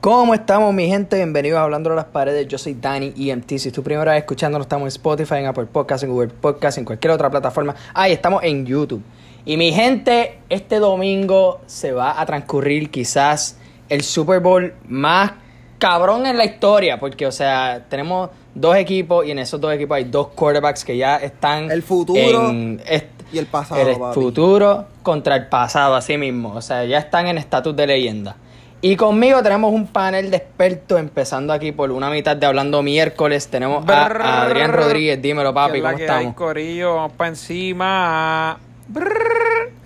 ¿Cómo estamos, mi gente? Bienvenidos a Hablando de las Paredes. Yo soy Dani EMT. Si es tu primera vez escuchándonos, estamos en Spotify, en Apple Podcasts, en Google Podcasts, en cualquier otra plataforma. Ahí estamos en YouTube. Y mi gente, este domingo se va a transcurrir quizás el Super Bowl más cabrón en la historia. Porque, o sea, tenemos dos equipos y en esos dos equipos hay dos quarterbacks que ya están. El futuro en y el pasado, el papi. futuro contra el pasado, así mismo. O sea, ya están en estatus de leyenda. Y conmigo tenemos un panel de expertos, empezando aquí por una mitad de Hablando Miércoles. Tenemos a, a Adrián Rodríguez. Dímelo, papi, ¿cómo que hay, estamos? Corillo, vamos para encima.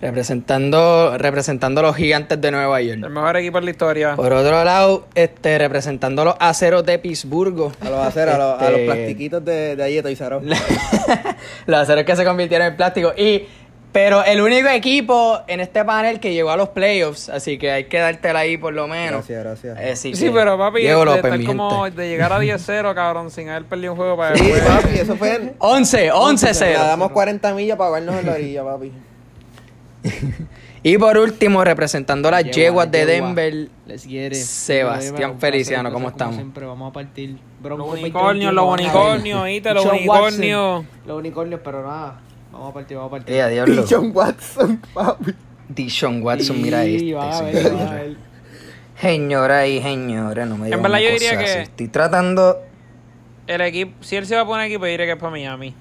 Representando, representando a los gigantes de Nueva El York. mejor equipo en la historia. Por otro lado, este, representando a los aceros de Pittsburgh. A los aceros, a los, a los Este, plastiquitos de, de allí de los aceros que se convirtieron en plástico. Y, pero el único equipo en este panel que llegó a los playoffs, así que hay que dártela ahí por lo menos. Gracias, gracias. Eh, Sí, pero papi, Diego de, López, como de llegar a 10-0, cabrón, sin haber perdido un juego para Sí, papi, eso fue en... 11, 11 Le 0. damos 40 millas para vernos en la orilla, papi. Y por último, representando a las Yegua, yeguas de. Denver, Les quiere. Sebastián Feliciano, ¿cómo estamos? Siempre vamos a partir. Los unicornios, 2021, los unicornios. Los unicornios. Los unicornios, pero nada. Vamos a partir, vamos a partir. eh, a diablo. John Watson, papi. Dishon Watson, mira Sí, este. van a ver, señora. van a ver. Señora y señora, no me digan verdad, una yo diría cosa que- así. Estoy tratando. El equipo, si él se va a poner equipo, yo diría que es para Miami.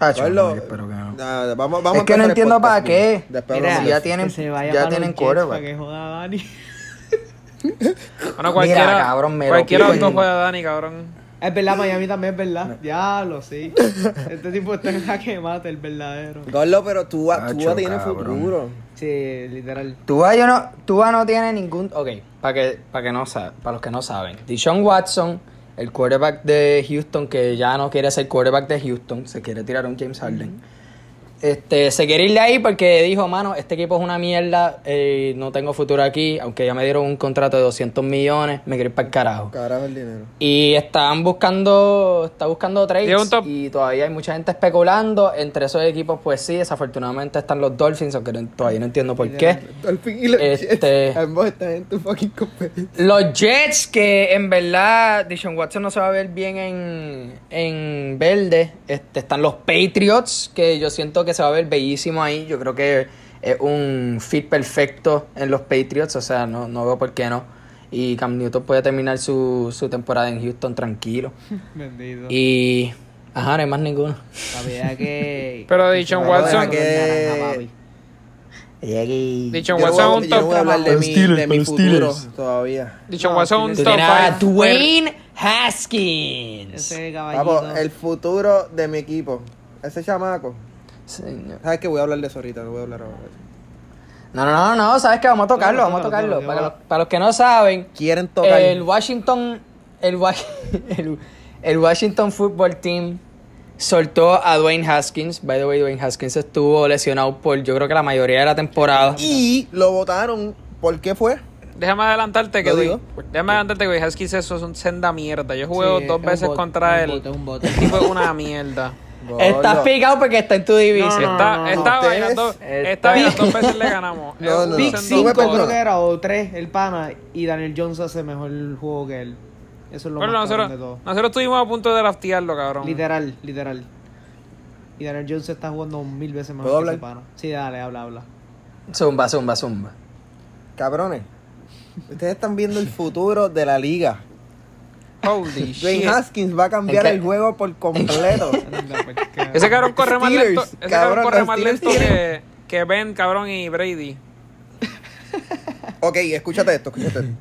Ah, chulo, espero que no. nada, vamos, vamos Es que a no entiendo para qué. mira. Después Mira, hablamos ya tienen- ya tienen quarterback. Para que joda a Dani. Bueno, cualquiera, cabrón, me cualquiera en- juega Dani, cabrón. Es verdad, Miami también es verdad. Diablo, sí. Este tipo está en la que mata, el verdadero. Gordo, pero tú, Acho, tú tiene cabrón. futuro. Sí, literal. Tua, yo no, Tua no tiene ningún. Ok, para que, para que no sa- para los que no saben. Dishon Watson, el quarterback de Houston, que ya no quiere ser quarterback de Houston, se quiere tirar un James Harden. Este, se quiere ir de ahí porque dijo, mano, este equipo es una mierda, eh, no tengo futuro aquí, aunque ya me dieron un contrato de 200 millones, me quiero ir para el carajo. Carajo el dinero. Y están buscando, está buscando trades y todavía hay mucha gente especulando. Entre esos equipos, pues sí, desafortunadamente están los Dolphins, aunque no- todavía no entiendo por qué. Dolphin y los Este- Jets. Ambos están en tu fucking competencia. Los Jets, que en verdad Dishon Watson no se va a ver bien en, en verde. Este, están los Patriots, que yo siento que se va a ver bellísimo ahí. Yo creo que es un fit perfecto en los Patriots, o sea, no, no veo por qué no. Y Cam Newton puede terminar su, su temporada en Houston tranquilo. Bendito. Y. Ajá, no hay más ninguno. La que. Pero que vaya Watson- que- naranja, papi. Dicho Yo no Watson voy, un a- yo no voy a top. hablar de mi, de mi futuro todavía. Dicho No, Watson un Steelers Tú top a 5. Dwayne Haskins. Ese caballito. el futuro de mi equipo. Ese chamaco. Señor. ¿Sabes que Voy a hablar de eso ahorita, no voy a hablar ahora. No, no, no, no, sabes que vamos a tocarlo, vamos a tocarlo. Para, los, va. para los que no saben, Quieren tocar. el Washington, el, el, el Washington Football Team soltó a Dwayne Haskins. By the way, Dwayne Haskins estuvo lesionado por yo creo que la mayoría de la temporada. Y lo votaron. ¿Por qué fue? Déjame adelantarte que digo. Déjame adelantarte que Haskins eso es un senda mierda. Yo jugué Sí, dos veces bot, contra él. bot, es un bot. El tipo es una mierda. Estás picado porque está en tu división. está, no, no. está bailando. Está Esta vez dos veces le ganamos. No, no. Big sendo- Tú me 5 creo que era, o 3, el pana. Y Daniel Jones hace mejor el juego que él. Eso es lo Bueno, más nosotros, de todo. nosotros estuvimos a punto de draftearlo, cabrón. Literal, literal. Y Daniel Jones está jugando mil veces mejor ¿Puedo que ese hablar? pana. Sí, dale, habla, habla. Zumba, zumba, zumba. Cabrones. Ustedes están viendo el futuro de la liga. Holy Dwayne shit. Haskins va a cambiar el juego por completo. Ese cabrón corre más lento, ese cabrón, cabrón corre más lento que, que Ben, cabrón, y Brady. ok, escúchate esto, escúchate esto.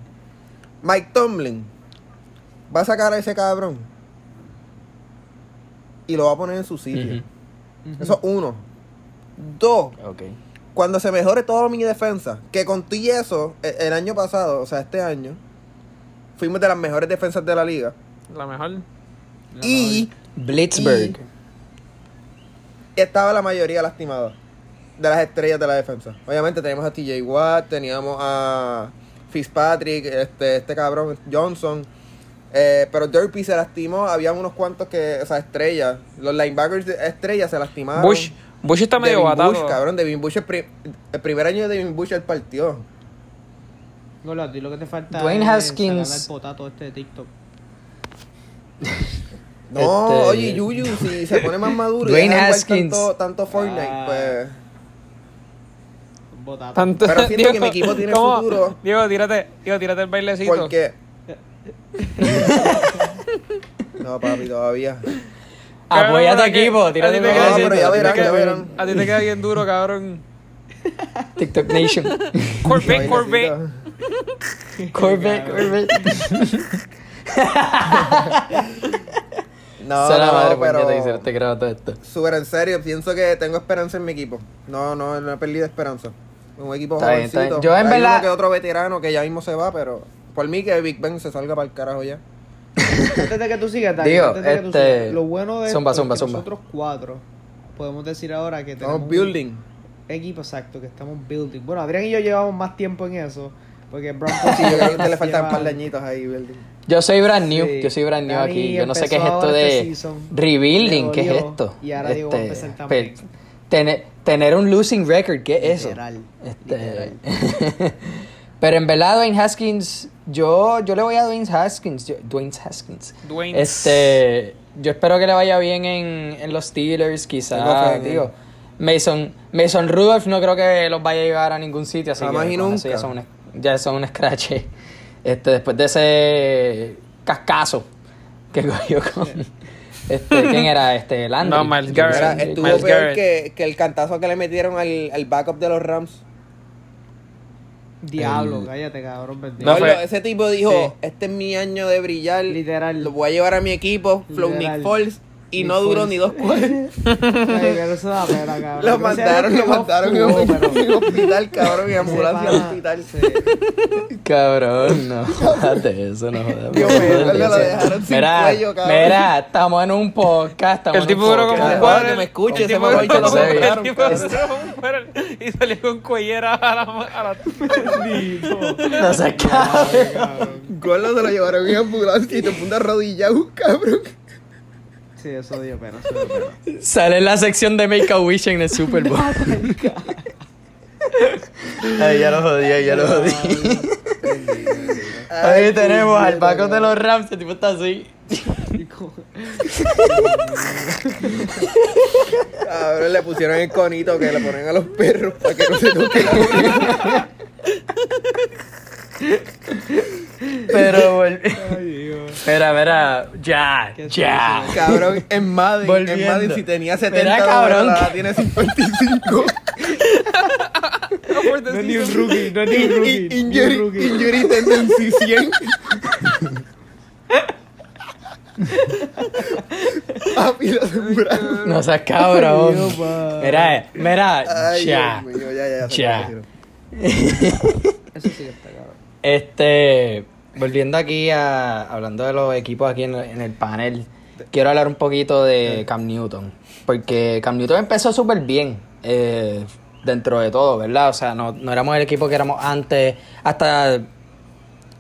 Mike Tomlin va a sacar a ese cabrón y lo va a poner en su sitio. Eso es uno. Dos, cuando se mejore toda mi defensa, que con todo y eso, e- el año pasado, o sea, este año, fuimos de las mejores defensas de la liga. La mejor. Y Blitzberg. estaba la mayoría lastimada de las estrellas de la defensa. Obviamente teníamos a TJ Watt, teníamos a Fitzpatrick, este, este cabrón Johnson. eh, pero Derpy se lastimó, habían unos cuantos que, o sea, estrellas. Los linebackers de estrellas se lastimaron. Bush. Bush está medio Devin batado. Bush, cabrón, Devin Bush, el, pri- el primer año de Devin Bush él partió. A ti lo que te falta Dwayne Haskins- el potato este de TikTok. No, Este- oye, Yuyu, si se pone más maduro y Dwayne deja de jugar Haskins. tanto, tanto Fortnite, Ah. pues... Un potato. Tanto- Pero siento que mi equipo tiene ¿cómo? futuro. Diego, tírate, Diego, tírate el bailecito. Porque... no, papi, todavía. Apoya a tu Cabrón, que equipo, a tírate ti te queda- No, pero ya a verán, ya verán. A ti te queda bien duro, cabrón. TikTok Nation. Corvette, Corvette. Corvette, Corvette. No, Será no, madre pero... que se te graba todo esto. Súper en serio, pienso que tengo esperanza en mi equipo. No, no, no he perdido esperanza. Un equipo Está jovencito. bien. Yo en Hay verdad- uno que otro veterano que ya mismo se va, pero por mí que Big Ben se salga para el carajo ya. Antes de que tú sigas, Dani, Digo, antes de que tú este, sigas, lo bueno de zumba, esto zumba, es que zumba. nosotros cuatro podemos decir ahora que tenemos Estamos un building. equipo exacto, que estamos building. Bueno, Adrián y yo llevamos más tiempo en eso, porque Broncos Sí, yo creo que a usted le faltan un par de añitos ahí, building. Yo soy brand new, Sí. yo soy brand new Dani aquí. Yo no sé qué es esto este de season, rebuilding, ¿qué es esto? y ahora Diego va a empezar también. tener, tener un losing record, ¿qué es Literal, eso? Este, Pero en verdad, Dwayne Haskins, yo, yo le voy a Dwayne Haskins. yo- Dwayne Haskins. Dwayne. Este, yo espero que le vaya bien en, en los Steelers, quizás, digo. Mason, Mason Rudolph no creo que los vaya a llevar a ningún sitio, así Jamás que y eso nunca. ya son ya son un scratch. Este, después de ese cascazo que cogió con este, ¿quién era? Este, Landry. No, Miles Garrett. Estuvo Miles peor Garrett. que, que el cantazo que le metieron al, al backup de los Rams. Diablo, El- cállate, cabrón. No, fue- ese tipo dijo, Sí. este es mi año de brillar, Literal. lo voy a llevar a mi equipo, Flow. Nick Foles, y no duró ni dos cuartos. Ay, pero eso da pena, cabrón. Lo a Dios lo jugó, en hospital, cabrón, en ambulancia al hospital. sí. Cabrón, no jodas de eso, no jodas. Dios mío, lo dejaron sin mira, cuello, cabrón. Mira, estamos en un podcast. Estamos El tipo duró como un cuadro. que me escuche, mamá duró lo como- sé, el tipo duró como un cuadro y salió con cuellera a la. A la No se acabe. Gordo se lo llevaron en ambulancia y te punta arrodillado, cabrón. Sí, eso dio pena, eso dio pena. Sale en la sección de Make a Wish en el Super Bowl. Ay, ya lo jodí, ya lo jodí. Ahí tenemos al Paco de los Rams, el tipo está así. Cabrón, le pusieron el conito que le ponen a los perros para que no se toque la boca. Pero, vol- Ay, Dios. espera, espera, ya, ya. Cabrón, en Madden, en Volviendo. Madden si tenía 70 Mira, cabrón, ahora que- tiene 55. No es ni un rookie, no es ni un rookie. In- Injury, rookie. injury tendency 100. Papi, lo. No seas cabrón. Dios, pa. Mira, mira, Ay, ya. Mío, ya, ya, ya. Ya. Eso sí que está cabrón. Este, volviendo aquí a hablando de los equipos aquí en, en el panel, quiero hablar un poquito de Cam Newton, porque Cam Newton empezó súper bien eh, dentro de todo, ¿verdad? O sea, no, no éramos el equipo que éramos antes, hasta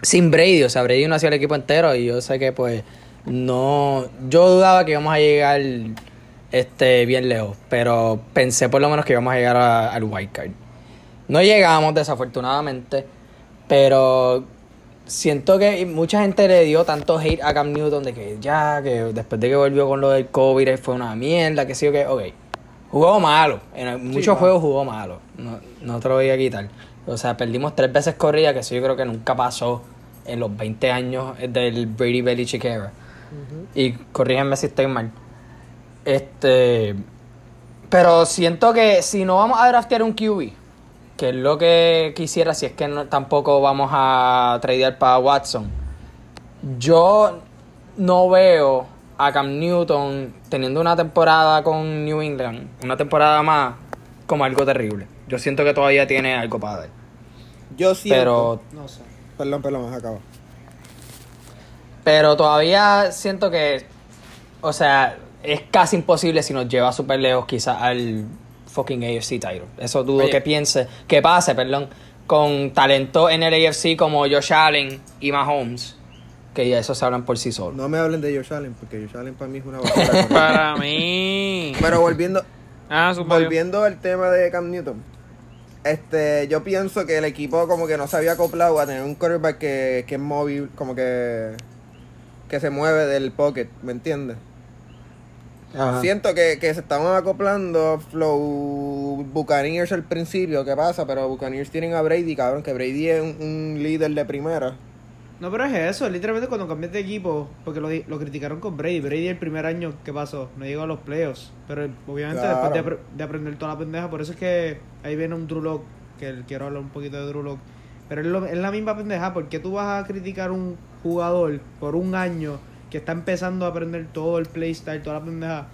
sin Brady, o sea, Brady no hacía el equipo entero y yo sé que pues no, yo dudaba que íbamos a llegar este bien lejos, pero pensé por lo menos que íbamos a llegar a- al wild card. No llegamos, desafortunadamente, pero siento que mucha gente le dio tanto hate a Cam Newton de que ya, que después de que volvió con lo del COVID fue una mierda, que sí o que, ok. Jugó malo, en muchos juegos jugó malo, no, no te lo voy a quitar. O sea, perdimos tres veces corrida, que eso yo creo que nunca pasó en los 20 años del Brady Belichick era. Y corrígenme si estoy mal. Este. Pero siento que si no vamos a draftear un QB, que es lo que quisiera, si es que no- tampoco vamos a tradear para Watson, yo no veo a Cam Newton teniendo una temporada con New England, una temporada más, como algo terrible. Yo siento que todavía tiene algo para dar. Yo siento. Pero No sé. Perdón, perdón, acaba. Pero todavía siento que, o sea, es casi imposible si nos lleva súper lejos quizás al fucking AFC title. Eso dudo Oye. que piense, que pase, perdón, con talento en el AFC como Josh Allen y Mahomes, que ya eso se hablan por sí solos. No me hablen de Josh Allen, porque Josh Allen para mí es una basura. Para mí. Pero volviendo, Ah, volviendo al tema de Cam Newton. este, yo pienso que el equipo como que no se había acoplado a tener un quarterback que, que es móvil, como que que se mueve del pocket, ¿me entiendes? Ajá. Siento que, que se estaban acoplando Flow Buccaneers al principio, ¿qué pasa? Pero Buccaneers tienen a Brady, cabrón, que Brady es un, un líder de primera. No, pero es eso, literalmente cuando cambiaste de equipo, porque lo, di- lo criticaron con Brady. Brady el primer año, ¿qué pasó? No llegó a los playoffs. Pero obviamente Claro. después de, apre- de aprender toda la pendeja, por eso es que ahí viene un Drew Lock, que quiero hablar un poquito de Drew Lock. Pero es, lo- es la misma pendeja, ¿por qué tú vas a criticar un jugador por un año que está empezando a aprender todo el playstyle, toda la pendeja?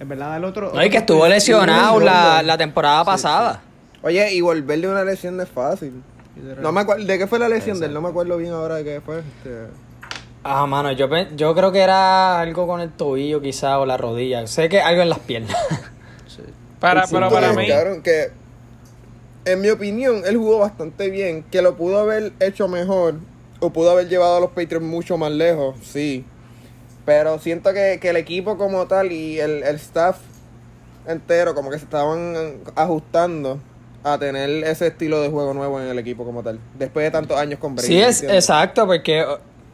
En verdad, el otro... No, y que estuvo lesionado sí, la, sí. la temporada pasada. Oye, y volver de una lesión no es fácil. No me acuerdo, ¿de qué fue la lesión de él? No me acuerdo bien ahora de qué fue. Este... Ah, mano, yo, yo creo que era algo con el tobillo quizá o la rodilla. Sé que algo en las piernas. Para, El pero para mí, que en mi opinión, él jugó bastante bien. Que lo pudo haber hecho mejor. O pudo haber llevado a los Patriots mucho más lejos, sí. Pero siento que, que el equipo como tal y el, el staff entero como que se estaban ajustando a tener ese estilo de juego nuevo en el equipo como tal. Después de tantos años con Brady. Sí, es ¿entiendes? exacto, porque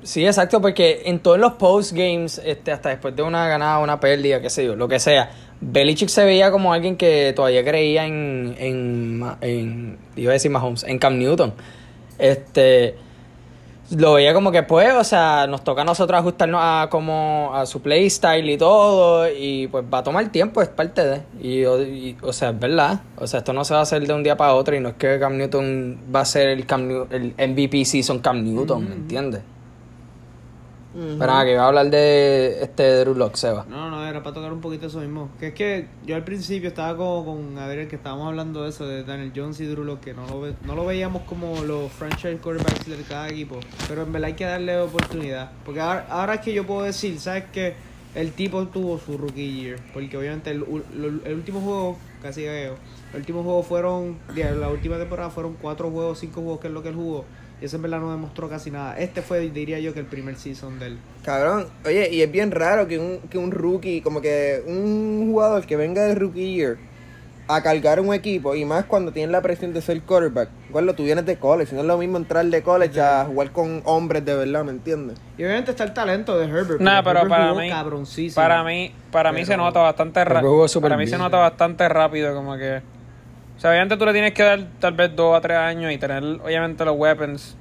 sí, exacto, porque en todos los post games, este, hasta después de una ganada, una pérdida, qué sé yo, lo que sea, Belichick se veía como alguien que todavía creía en, en, en iba a decir Mahomes, en Cam Newton. Este, lo veía como que pues, o sea, nos toca a nosotros ajustarnos a como a su playstyle y todo y pues va a tomar tiempo, es parte de. Y, o- y, o sea, es verdad. O sea, esto no se va a hacer de un día para otro y no es que Cam Newton va a ser el, Cam el MVP season Cam Newton, ¿me entiendes? Ujú. Pero nada, que iba a hablar de este Drew Lock, Seba. No, no, era para tocar un poquito eso mismo. Que es que yo al principio estaba como con Adriel, que estábamos hablando de eso, de Daniel Jones y Drew Lock, que no lo, ve- no lo veíamos como los franchise quarterbacks de cada equipo. Pero en verdad hay que darle oportunidad. Porque ahora, ahora es que yo puedo decir, ¿sabes qué? El tipo tuvo su rookie year. Porque obviamente el, lo- el último juego, casi veo, el último juego fueron, la última temporada fueron cuatro juegos, cinco juegos, que es lo que él jugó. Y eso en verdad no demostró casi nada. Este fue, diría yo, que el primer season del... Cabrón, oye, y es bien raro que un, que un rookie, como que un jugador que venga del rookie year a cargar un equipo, y más cuando tienen la presión de ser quarterback, igual tú vienes de college, no es lo mismo entrar de college a jugar con hombres de verdad, ¿me entiendes? Y obviamente está el talento de Herbert. Nah, pero Herbert para jugó mí, cabroncísimo. para mí, para mí se nota bastante rápido. Para mí se nota bastante rápido, como que. O sea, obviamente tú le tienes que dar tal vez dos a tres años y tener, obviamente, los weapons.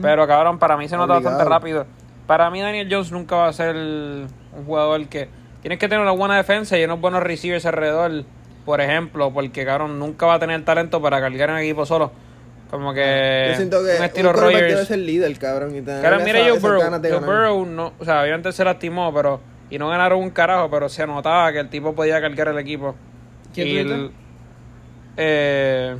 Pero cabrón, para mí se nota Obligado. bastante rápido. Para mí Daniel Jones nunca va a ser un jugador que tienes que tener una buena defensa y unos buenos receivers alrededor, por ejemplo, porque cabrón nunca va a tener talento para cargar en equipo solo. Como que Yo siento que un estilo un quarterback debe Rogers. ser líder, cabrón, y Cabrón, mira Joe Burrow. Joe. Burrow no, o sea, obviamente se lastimó, pero y no ganaron un carajo, pero se notaba que el tipo podía cargar el equipo. ¿Quién y el? Eh,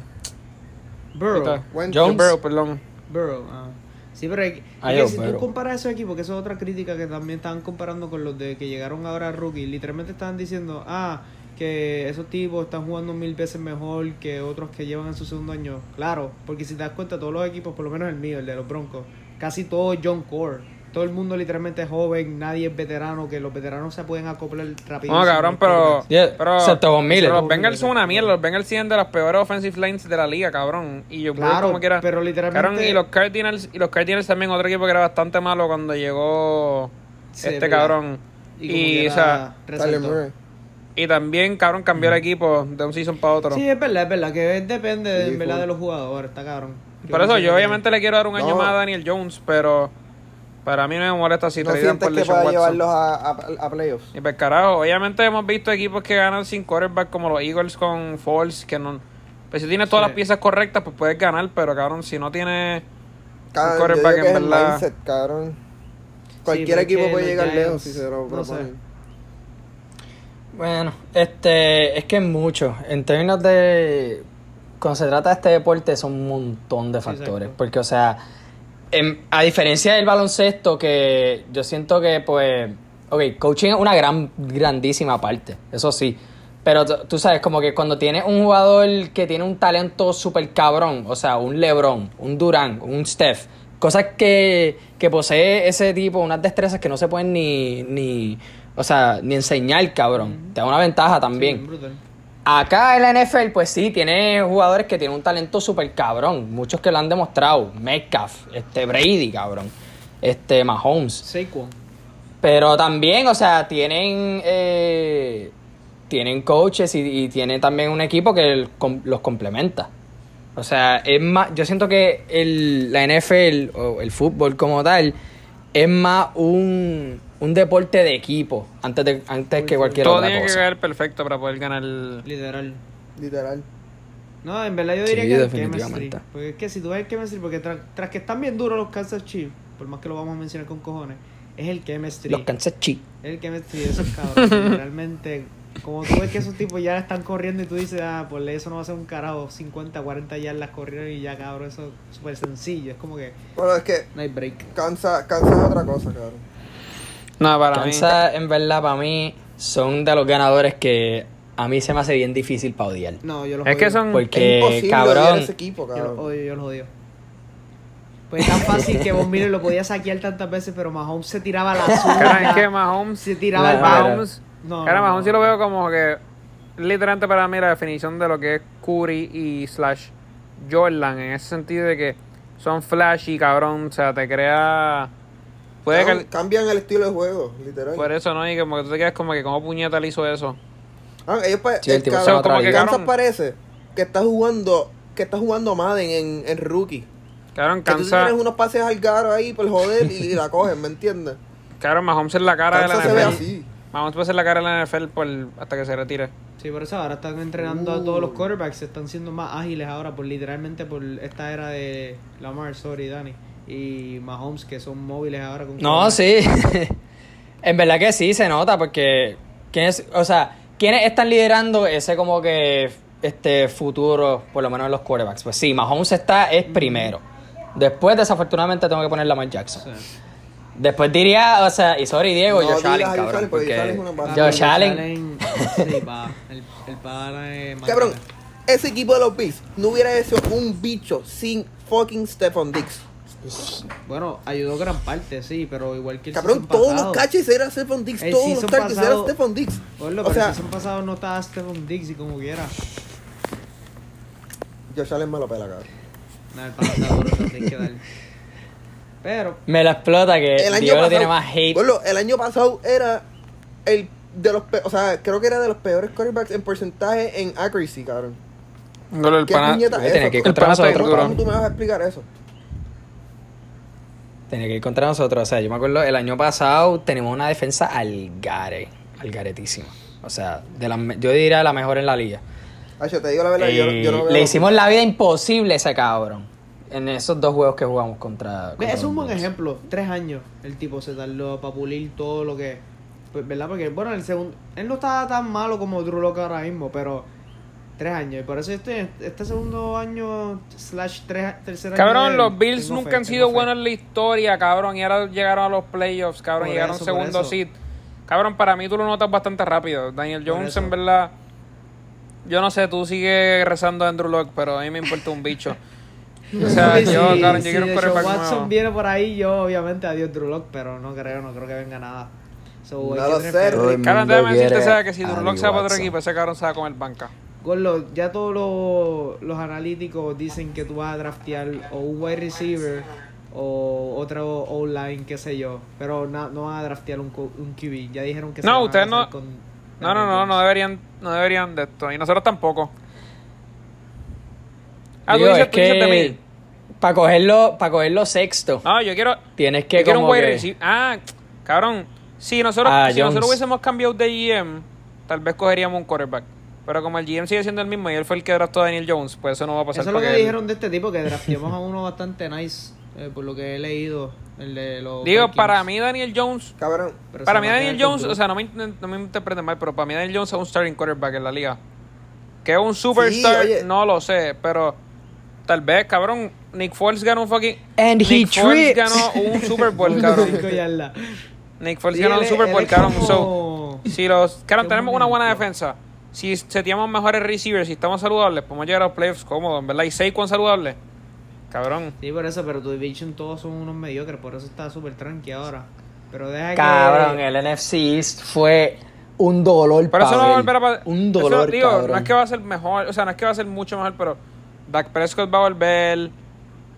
Burrow. Jones. Burrow, perdón. Burrow, ah. Sí, pero hay- Ah, es que yo, si tú comparas esos equipos, que eso es otra crítica que también estaban comparando con los de que llegaron ahora a rookie, literalmente estaban diciendo, ah, que esos tipos están jugando mil veces mejor que otros que llevan en su segundo año. Claro, porque si te das cuenta, todos los equipos, por lo menos el mío, el de los Broncos, casi todo es John Core. Todo el mundo literalmente es joven, nadie es veterano, que los veteranos se pueden acoplar rápido. No, cabrón, pero. Yeah, pero excepto Miller. pero Los Bengals son una mierda. Los Bengals siguen de las peores offensive lines de la liga, cabrón. Y yo creo Claro, como quiera. pero literalmente- Cabrón, y los Cardinals, y los Cardinals también, otro equipo que era bastante malo cuando llegó Sí, este cabrón. Y, Y, como quiera, o sea, Tyler resaltó. Murray. y también, cabrón, cambió el equipo de un season para otro. Sí, es verdad, es verdad, que depende Sí, en verdad de los jugadores, está cabrón. Por eso yo obviamente le quiero dar un año No. más a Daniel Jones, pero para mí no me molesta si ¿No traían sientes por que Deshaun pueda Watson. llevarlos a, a, a playoffs? Y pues carajo, obviamente hemos visto equipos que ganan sin quarterback como los Eagles con Foles, que no... Pues si tienes todas Sí. las piezas correctas, pues puedes ganar, pero cabrón, si no tienes... Cabrón, yo quarterback digo que en es el verdad- mindset, cabrón. Cualquier equipo puede llegar Giants, lejos si se lo no sé. proponen. Bueno, este, es que es mucho. En términos de. Cuando se trata de este deporte, son un montón de factores. Porque, o sea, en- a diferencia del baloncesto, que yo siento que, pues. Ok, coaching es una gran, grandísima parte, eso sí. Pero tú- sabes, como que cuando tienes un jugador que tiene un talento súper cabrón, o sea, un LeBron, un Durán, un Steph, cosas que, que posee ese tipo, unas destrezas que no se pueden ni, ni o sea, ni enseñar, cabrón. Te da una ventaja también. Sí, brutal. Acá en la NFL, pues sí, tiene jugadores que tienen un talento súper cabrón. Muchos que lo han demostrado. Metcalf, este Brady, cabrón. Este Mahomes. Saquon. Pero también, o sea, tienen eh, tienen coaches y, y tienen también un equipo que el- com- los complementa. O sea, es más, yo siento que el, la NFL o el fútbol como tal es más un, un deporte de equipo antes, de, antes que cualquier Todo otra tiene que caer perfecto para poder ganar. el- Literal. Literal. No, en verdad yo Sí, diría que el definitivamente. chemistry. Porque es que si tú ves el chemistry, porque tras, tras que están bien duros los Kansas Chiefs, por más que lo vamos a mencionar con cojones, es el chemistry. Los Kansas Chiefs. Es el chemistry de esos cabrones. Realmente, como tú ves que esos tipos ya están corriendo y tú dices, ah, pues eso no va a ser un carajo, 50, 40 yardas corrieron y ya, cabrón, eso es súper sencillo. Es como que Bueno, es que no hay break. Kansas, Kansas es otra cosa, cabrón. No, para Kansas, en verdad, para mí, son de los ganadores que a mí se me hace bien difícil para odiar. No, yo los mí. Es que odio. son. es Porque, imposible odiar cabrón, ese equipo, Yo los cabrón. odio, yo los odio. Pues es tan fácil que vos mires lo podía saquear tantas veces, pero Mahomes se tiraba la Cara, es que. Mahomes. Se tiraba el. Mahomes. No, Cara, no, Mahomes sí lo veo como que. Literalmente para mí la definición de lo que es Curry y slash Jordan. En ese sentido de que son flashy, cabrón. O sea, te crea. Puede Cabrón, que. Cambian el estilo de juego, literal. Por eso, ¿no? Y como que tú te quedas como que, ¿cómo puñeta le hizo eso? Ah, ellos pa- Sí, el el tipo se cabrón- va a como que, Kansas parece que está jugando que está jugando Madden en, en rookie. Cabrón, Que tú tienes unos pases al garo ahí por joder y, la cogen, ¿me entiendes? Cabrón, Mahomes es la cara de Kansas la se ve NFL. así. Mahomes puede ser la cara de la NFL por, hasta que se retire. Sí, por eso ahora están entrenando a todos los Uh. quarterbacks, están siendo más ágiles ahora, por literalmente por esta era de Lamar, sorry, Dani, y Mahomes, que son móviles ahora con No, sí. en verdad que sí, se nota porque ¿quiénes, o sea, ¿quiénes están liderando ese como que este futuro, por lo menos en los quarterbacks? Pues sí, Mahomes está es primero. Después, desafortunadamente, tengo que poner Lamar Jackson. Sí. Después diría, o sea, y sorry Diego, No Josh Allen, cabrón, Allen, porque Allen. Josh Allen, Sí, pa, el, el pana es Cabrón, ese equipo de los Bills no hubiera hecho un bicho sin fucking Stephon Diggs. Bueno, ayudó gran parte, sí, pero igual que el Cabrón, todos pasado. los catches era Stephon El todos los season targets era pasado- Stephon. Gordo, O sea, el season pasado no estaba Stephon Diggs y como quiera. Josh Allen me lo pela, cabrón. Nada, el pana está duro, eso hay que darle. Pero, me la explota que El año Diego pasado, tiene más hate. Gordo, el año pasado era el de los o sea, creo que era de los peores quarterbacks en porcentaje en accuracy, cabrón. Golo, el ¿Qué pana- puñeta es eso? que ir ¿Cómo- contra cómo- nosotros, ¿Cómo cabrón. tú me vas a explicar eso? Tenía que ir contra nosotros. O sea, yo me acuerdo el año pasado tenemos una defensa al gare, al garetísima. O sea, de la, me- yo diría la mejor en la liga. Ay, yo te digo la verdad, yo, Eh, yo no veo le hicimos la vida imposible a ese cabrón. En esos dos juegos que jugamos contra. Contra es un buen ejemplo. Tres años el tipo se tardó para pulir todo lo que. pues, ¿Verdad? Porque, bueno, el segundo. Él no estaba tan malo como Drew Lock ahora mismo, pero. Tres años. Y por eso este, este segundo año, slash tres, tercer año. de Cabrón, los Bills nunca fe, han sido fe. buenos en la historia, cabrón. Y ahora llegaron a los playoffs, cabrón. Por llegaron eso, segundo seed. Cabrón, para mí tú lo notas bastante rápido. Daniel Jones, en verdad. Yo no sé, tú sigues rezando a Andrew Locke, pero a mí me importa un bicho. O sea, Sí, yo, sí, cabrón, yo si quiero un Watson nuevo. viene por ahí, yo obviamente adiós Drew Lock, pero no creo, no creo que venga nada. So, No que lo sé, Cabrón, déjame decirte, sea, que si Locke se va para otro equipo, ese cabrón se va a comer banca. Ya todos los, los analíticos dicen que tú vas a draftear o un wide receiver o otro O-line, qué sé yo. Pero no, no van a draftear un, un QB. Ya dijeron que se No, van a ustedes no- con No, no, no, no deberían, no deberían de esto. Y nosotros tampoco. Ah, tú Digo, dices, es tú dices de que mí. para cogerlo, para cogerlo sexto, No, yo quiero, tienes que yo quiero un como wide que- receiver. Ah, cabrón. Si nosotros, Ah, si nosotros hubiésemos cambiado de GM, tal vez cogeríamos un quarterback. Pero como el GM sigue siendo el mismo y él fue el que draftó a Daniel Jones, pues eso no va a pasar. Eso es lo que él- dijeron de este tipo, que drafteamos a uno bastante nice, eh, por lo que he leído, el de los Digo, Vikings. para mí Daniel Jones, Cabrón, para mí Daniel Jones, o sea, no me, no me interpreten mal, pero para mí Daniel Jones es un starting quarterback en la liga. Que es un superstar, no lo sé, pero tal vez, cabrón, Nick Foles ganó un fucking... And he Nick Foles trips. ganó un Super Bowl, cabrón. Nick Foles Sí, ganó un Super Bowl, cabrón. como- So, si los, cabrón, tenemos una buena defensa. Si seteamos mejores receivers, si estamos saludables, podemos llegar a los playoffs cómodos, en verdad. Y Saquon saludable. Cabrón. Sí, por eso, pero tu division todos son unos mediocres, por eso está súper tranqui ahora. Pero deja Cabrón, que... el NFC East fue un dolor Pero eso no va a ver. volver a pasar. Un eso, dolor, digo, cabrón. no es que va a ser mejor, o sea, no es que va a ser mucho mejor, pero Dak Prescott va a volver.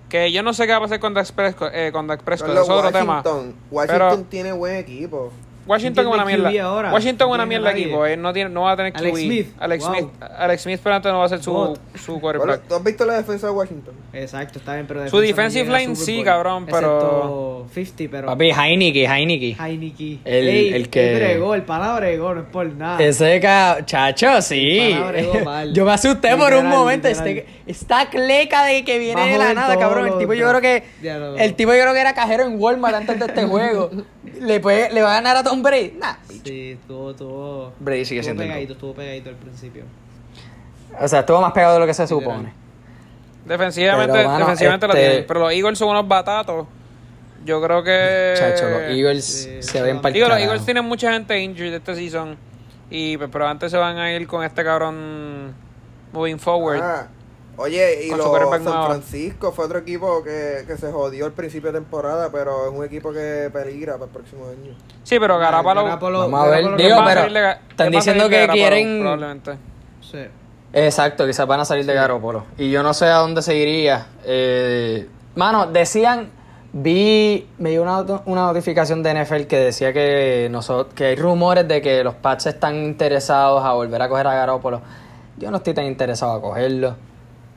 Que yo no sé qué va a pasar con Dak Prescott, eh, con Dak Prescott, eso es otro tema. Washington, Washington Pero- tiene buen equipo. Washington es ¿Quién una mierda. ahora? Washington es una ¿Quién tiene mierda nadie? equipo. eh, no, tiene, no va a tener Alex QB. Smith. Alex Wow. Smith. Alex Smith, pero antes no va a ser su, Bot. su Bueno, quarterback. ¿Tú has visto la defensa de Washington? Exacto, está bien, pero Su defensa no defensive line sí, Bowl. cabrón, pero- Excepto 50, pero... Papi, Heineke, Heineke. Heineke. El- Ey, el que- él bregó, el pana bregó, no es por nada. Ese ca... chacho, sí. El pana bregó mal. Yo me asusté por un momento. Este, esta cleca de que viene de la nada, todo cabrón. El tipo yo creo que. El tipo yo creo que era cajero en Walmart antes de este juego. le, puede, le va a ganar a Tom Brady. Nah. Sí, estuvo, estuvo... Brady sigue estuvo siendo pegadito, estuvo pegadito al principio. O sea, estuvo más pegado de lo que se supone. Defensivamente, Pero, mano, defensivamente lo este- tienen. Pero los Eagles son unos batatos. Yo creo que. Chacho, los Eagles sí, se ven para Digo, los Eagles tienen mucha gente injured este season. Y, pues, pero antes se van a ir con este cabrón moving forward. Ah, oye, y los San. Francisco fue otro equipo que, que se jodió al principio de temporada, pero es un equipo que peligra para el próximo año. Sí, pero Garapalo. Garapolo- Vamos a ver, digo, pero de- están diciendo que quieren- Probablemente. Sí. Exacto, quizás van a salir de Garoppolo. Y yo no sé a dónde se iría. Eh, mano, decían, vi, me dio una, una notificación de NFL que decía que, nosotros, que hay rumores de que los Pats están interesados a volver a coger a Garoppolo. Yo no estoy tan interesado a cogerlo.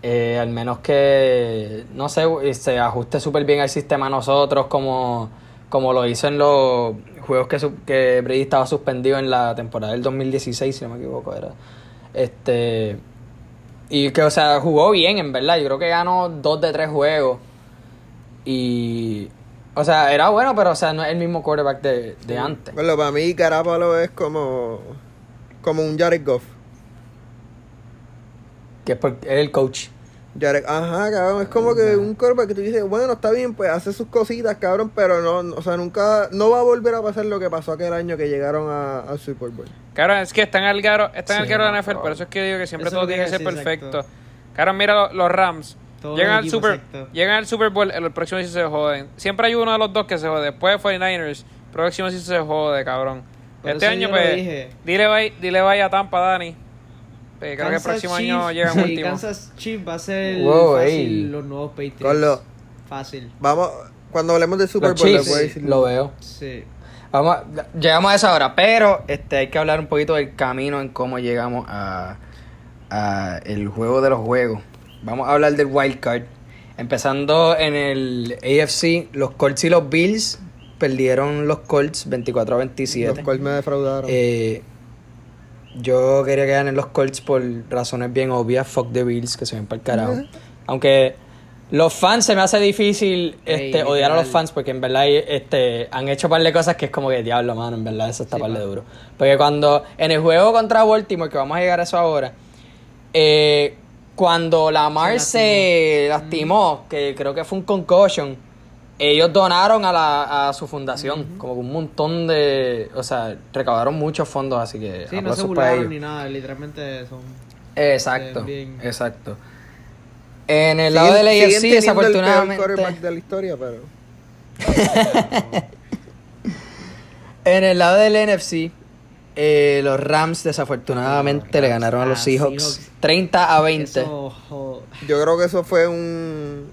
Eh, al menos que, no sé, se ajuste súper bien al sistema a nosotros como, como lo hizo en los juegos que, que Brady estaba suspendido en la temporada del 2016, si no me equivoco, era. Este. Y que, o sea, jugó bien, en verdad. Yo creo que ganó dos de tres juegos. Y. O sea, era bueno, pero, o sea, no es el mismo quarterback de, de antes. Bueno, para mí Garapalo es como, como un Jared Goff. Que es, por- es el coach. Jared, ajá, cabrón, es como que un quarterback que tú dices, bueno, está bien, pues hace sus cositas, cabrón, pero no, no- o sea, nunca, no va a volver a pasar lo que pasó aquel año que llegaron a- al Super Bowl. Claro, es que están al garo, están Sí, al garo de NFL, por eso es que digo que siempre Eso todo tiene que ser perfecto. exacto. Claro, mira lo- los Rams. Llegan al, Super, exacto. llegan al Super Bowl, el próximo sí se joden. Siempre hay uno de los dos que se jode. Después de 49ers, próximo sí se jode, cabrón. Por este año, pues, dile bye, dile bye a Tampa, Dani. Eh, creo que el Kansas próximo año llegan sí, último. Kansas Chiefs va a ser Wow, fácil ey. los nuevos Patriots. Carlos. Fácil. Vamos, cuando hablemos del Super Bowl, lo veo. Sí. Vamos, a- llegamos a esa hora, pero este hay que hablar un poquito del camino en cómo llegamos a, a el juego de los juegos. Vamos a hablar del wild card. Empezando en el AFC, los Colts y los Bills perdieron los Colts 24 a 27. Los cuales me defraudaron. Eh, yo quería que ganen los Colts por razones bien obvias. Fuck the Bills, que se ven para el carajo. Aunque los fans se me hace difícil este, odiar a los fans porque en verdad este, han hecho un par de cosas que es como que diablo, mano. En verdad, eso está Sí, par de duro. Porque cuando en el juego contra Baltimore, que vamos a llegar a eso ahora, eh, cuando Lamar Se se lastimó, que creo que fue un concussion, ellos donaron a, la, a su fundación, como un montón de, o sea, recaudaron muchos fondos, así que Sí, no se burlaron ellos. ni nada, literalmente son... Exacto, Bien. exacto. En el Siguen- lado del siguen AFC, el peor desafortunadamente, quarterback de la historia, pero. en el lado del NFC, eh, los Rams desafortunadamente le ganaron a los Ah, Seahawks Seahawks. 30 a 20. Eso, jo- Yo creo que eso fue un,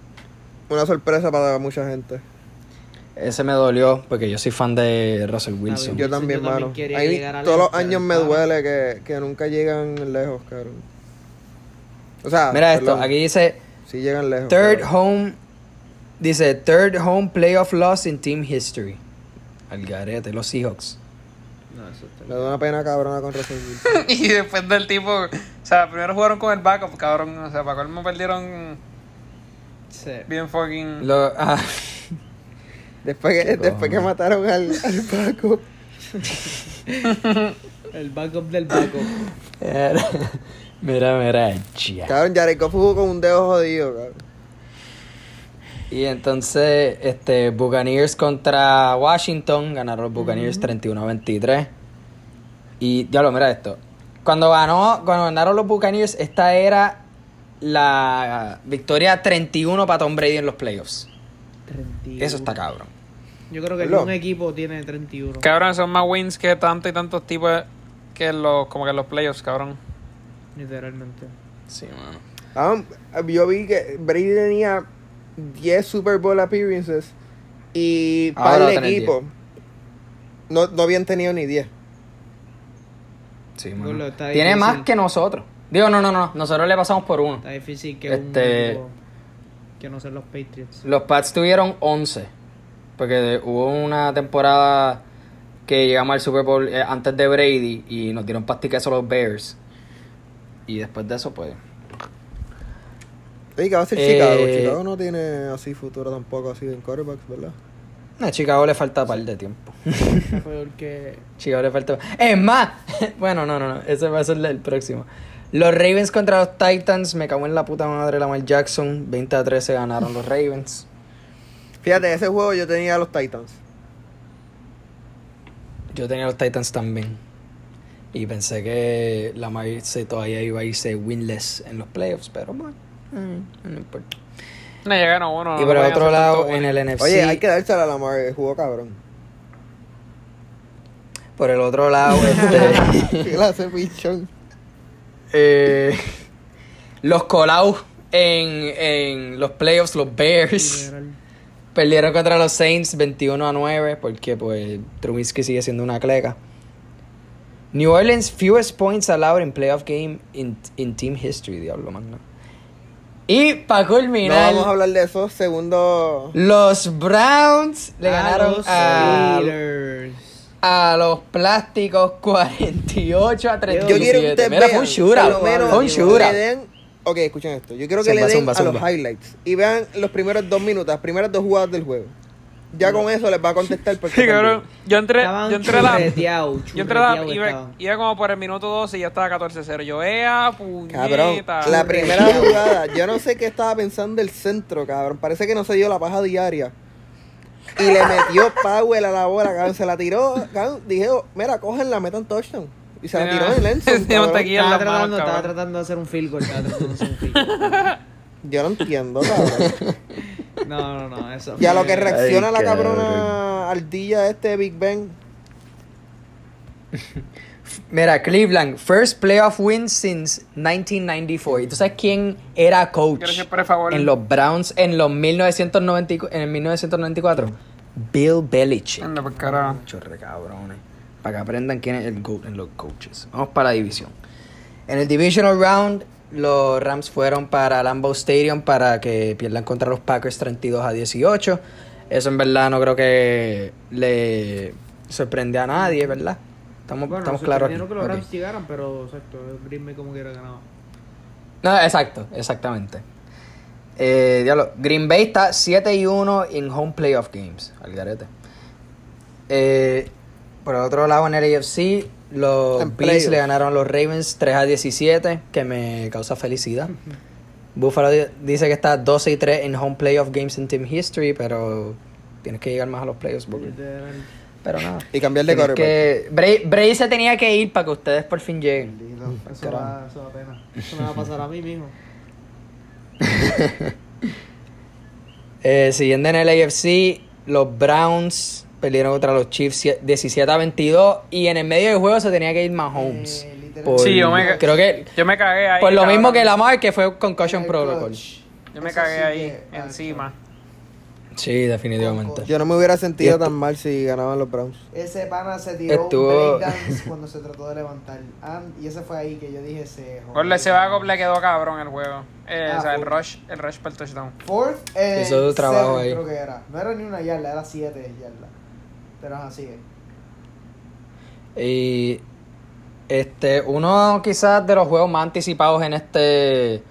una sorpresa para mucha gente. Ese me dolió porque yo soy fan de Russell Wilson. Yo también, yo también mano. quería Ahí llegar a todos los años me duele que, que nunca llegan lejos, cabrón. O sea, Mira esto, aquí dice sí llegan lejos. third home, dice third home playoff loss in team history. Al garete, los Seahawks. No, eso está- Me da una pena cabrona con Russell Wilson. y después del tipo, o sea, primero jugaron con el backup, cabrón. O sea, para colmo perdieron Sí. bien fucking. Lo- ah, Después que, después que mataron al, al Paco. El backup del backup. mira, mira, ya. Cabrón, Jared Goff jugó con un dedo jodido, cabrón. Y entonces, este, Buccaneers contra Washington, ganaron los Buccaneers 31 a 23. Y, diablo, mira esto. Cuando ganó, cuando ganaron los Buccaneers, esta era la victoria 31 para Tom Brady en los playoffs. 31. Eso está cabrón. Yo creo que un equipo tiene 31. Cabrón, son más wins que tanto y tantos tipos. que en los, como que en los playoffs, cabrón. Literalmente. Sí, mano. Ah, yo vi que Brady tenía 10 Super Bowl appearances y Ahora para el equipo no, no habían tenido ni 10. Sí, mano. Tiene difícil. más que nosotros. Digo, no, no, no. Nosotros le pasamos por uno. Está difícil que Este- un equipo que no sean los Patriots. Los Pats tuvieron 11. Porque hubo una temporada que llegamos al Super Bowl eh, antes de Brady y nos dieron pastiqueso los Bears. Y después de eso, pues. Oye, ¿qué va a ser Eh, Chicago? Chicago no tiene así futuro tampoco así en quarterbacks, ¿verdad? A Chicago le falta par de tiempo. Porque Chicago le falta. Es más, bueno, no, no, no. Ese va a ser el próximo. Los Ravens contra los Titans. Me cago en la puta madre Lamar Jackson. 20 a 13 ganaron los Ravens. Fíjate, ese juego yo tenía a los Titans. Yo tenía los Titans también. Y pensé que Lamar se todavía iba a irse winless en los playoffs, pero bueno, eh, no importa. No llegaron uno. y no por el otro lado, en el NFC, Oye, hay que dársela a Lamar, jugó cabrón. por el otro lado, este, ¿Qué clase pichón? Eh, los colados en, en los playoffs, los Bears. Perdieron contra los Saints 21 a 9 porque pues Trubisky sigue siendo una cleca. New Orleans fewest points allowed in playoff game in, in team history, diablo magno. Y para No culminar, vamos a hablar de eso. Segundo. los Browns le A ganaron los a, Steelers. A los plásticos 48 a 37. Yo quiero que ustedes Mira, fue un shootout, fue un shootout. Ok, escuchen esto. Yo quiero que Zumba, le den zumba, a los highlights y vean los primeros dos minutos, las primeras dos jugadas del juego. Ya con eso les va a contestar porque Sí, cabrón. Yo entré, yo entré a la. Yo entré a la. Iba, iba como por el minuto 12 y ya estaba 14-0. Yo, ea, Cabrón, puñeta. la primera jugada, yo no sé qué estaba pensando el centro, cabrón. Parece que no se dio la paja diaria. Y le metió Powell a la bola, cabrón. Se la tiró, cabrón. Dije, oh, mira, cógenla, metan touchdown. Y se la tiró en en Estaba tratando, estaba tratando de hacer un field goal. Estaba tratando de hacer un field goal. Yo no entiendo, cabrón. No, no, no. Eso Y a lo que reacciona Ay, la cabrona ardilla este Big Ben. Mira, Cleveland, first playoff win since 1994. ¿Y tú sabes quién era coach favor. en los Browns en los 1990, en el 1994? Bill Belichick. Anda, por carajo. Chorre cabrones. Para que aprendan quién es el GOAT en los coaches. Vamos para la división. En el Divisional Round, los Rams fueron para Lambeau Stadium para que pierdan contra los Packers 32 a 18. Eso en verdad no creo que le sorprende a nadie, ¿verdad? Estamos, Bueno, estamos claros. aquí. que los Ok. Rams llegaran, pero exacto, Green Bay como quiera ganado. No, exacto, exactamente. Eh, diablo, Green Bay está 7 y 1 en home playoff games. Al garete. Eh, por el otro lado, en el AFC, los En Bills playoff. le ganaron a los Ravens 3 a 17, que me causa felicidad. Buffalo di- dice que está 12 y 3 en home playoff games in team history, pero tienes que llegar más a los playoffs, Booker. Pero nada. Y cambiar de Tienes quarterback. que Bray, Bray se tenía que ir para que ustedes por fin lleguen. Eso va, eso da pena. Eso me va a pasar a mí mismo. Eh, siguiendo en el AFC, los Browns perdieron contra los Chiefs sie- 17 a 22 y en el medio del juego se tenía que ir Mahomes. Eh. Por- Sí, yo me- creo que Yo me cagué ahí. por lo mismo que Lamar que fue concussion protocol. Yo me Eso cagué sí ahí, que- encima. Sí, definitivamente. Yo no me hubiera sentido tan mal si ganaban los Browns. Ese pana se tiró Estuvo- un breakdance cuando se trató de levantar. Ah, y ese fue ahí que yo dije se jodió. Por ese vago le quedó cabrón el juego. Eh, Ah, o sea, el full. rush, el rush para el touchdown. Fourth, eh, Hizo su trabajo seven, ahí. creo que era. No era ni una yarda, era siete yardas. Pero es así. Y este uno quizás de los juegos más anticipados en este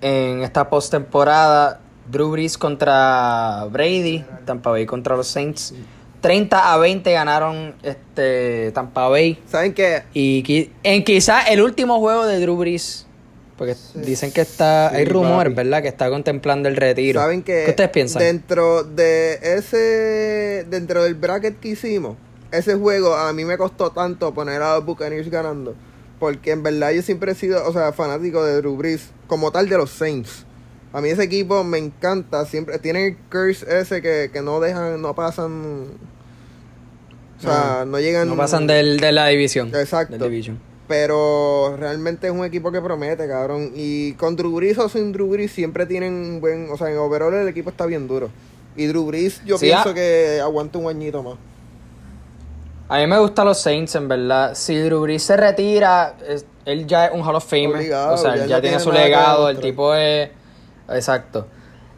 en esta postemporada Drew Brees contra Brady, Tampa Bay contra los Saints. 30 a 20 ganaron este Tampa Bay. ¿Saben qué? Y en quizás el último juego de Drew Brees. Porque dicen que está. Sí, hay rumores. ¿verdad? Que está contemplando el retiro. ¿Saben que ¿Qué ustedes piensan? Dentro de ese. Dentro del bracket que hicimos, ese juego a mí me costó tanto poner a los Buccaneers ganando. Porque en verdad yo siempre he sido, o sea, fanático de Drew Brees, como tal de los Saints. A mí ese equipo me encanta, siempre tiene el curse ese que, que no dejan, no pasan. O sea, no, llegan. No pasan del, de la división. Exacto. Del division. Pero realmente es un equipo que promete, cabrón. Y con Drew Brees o sin Drew Brees siempre tienen un buen. O sea, en overall el equipo está bien duro. Y Drew Brees, yo Sí, pienso ah. que aguanta un añito más. A mí me gustan los Saints, en verdad. Si Drew Brees se retira, es- él ya es un Hall of Famer. Obligado, o sea, ya él ya, tiene tiene su legado. El tipo es. Exacto.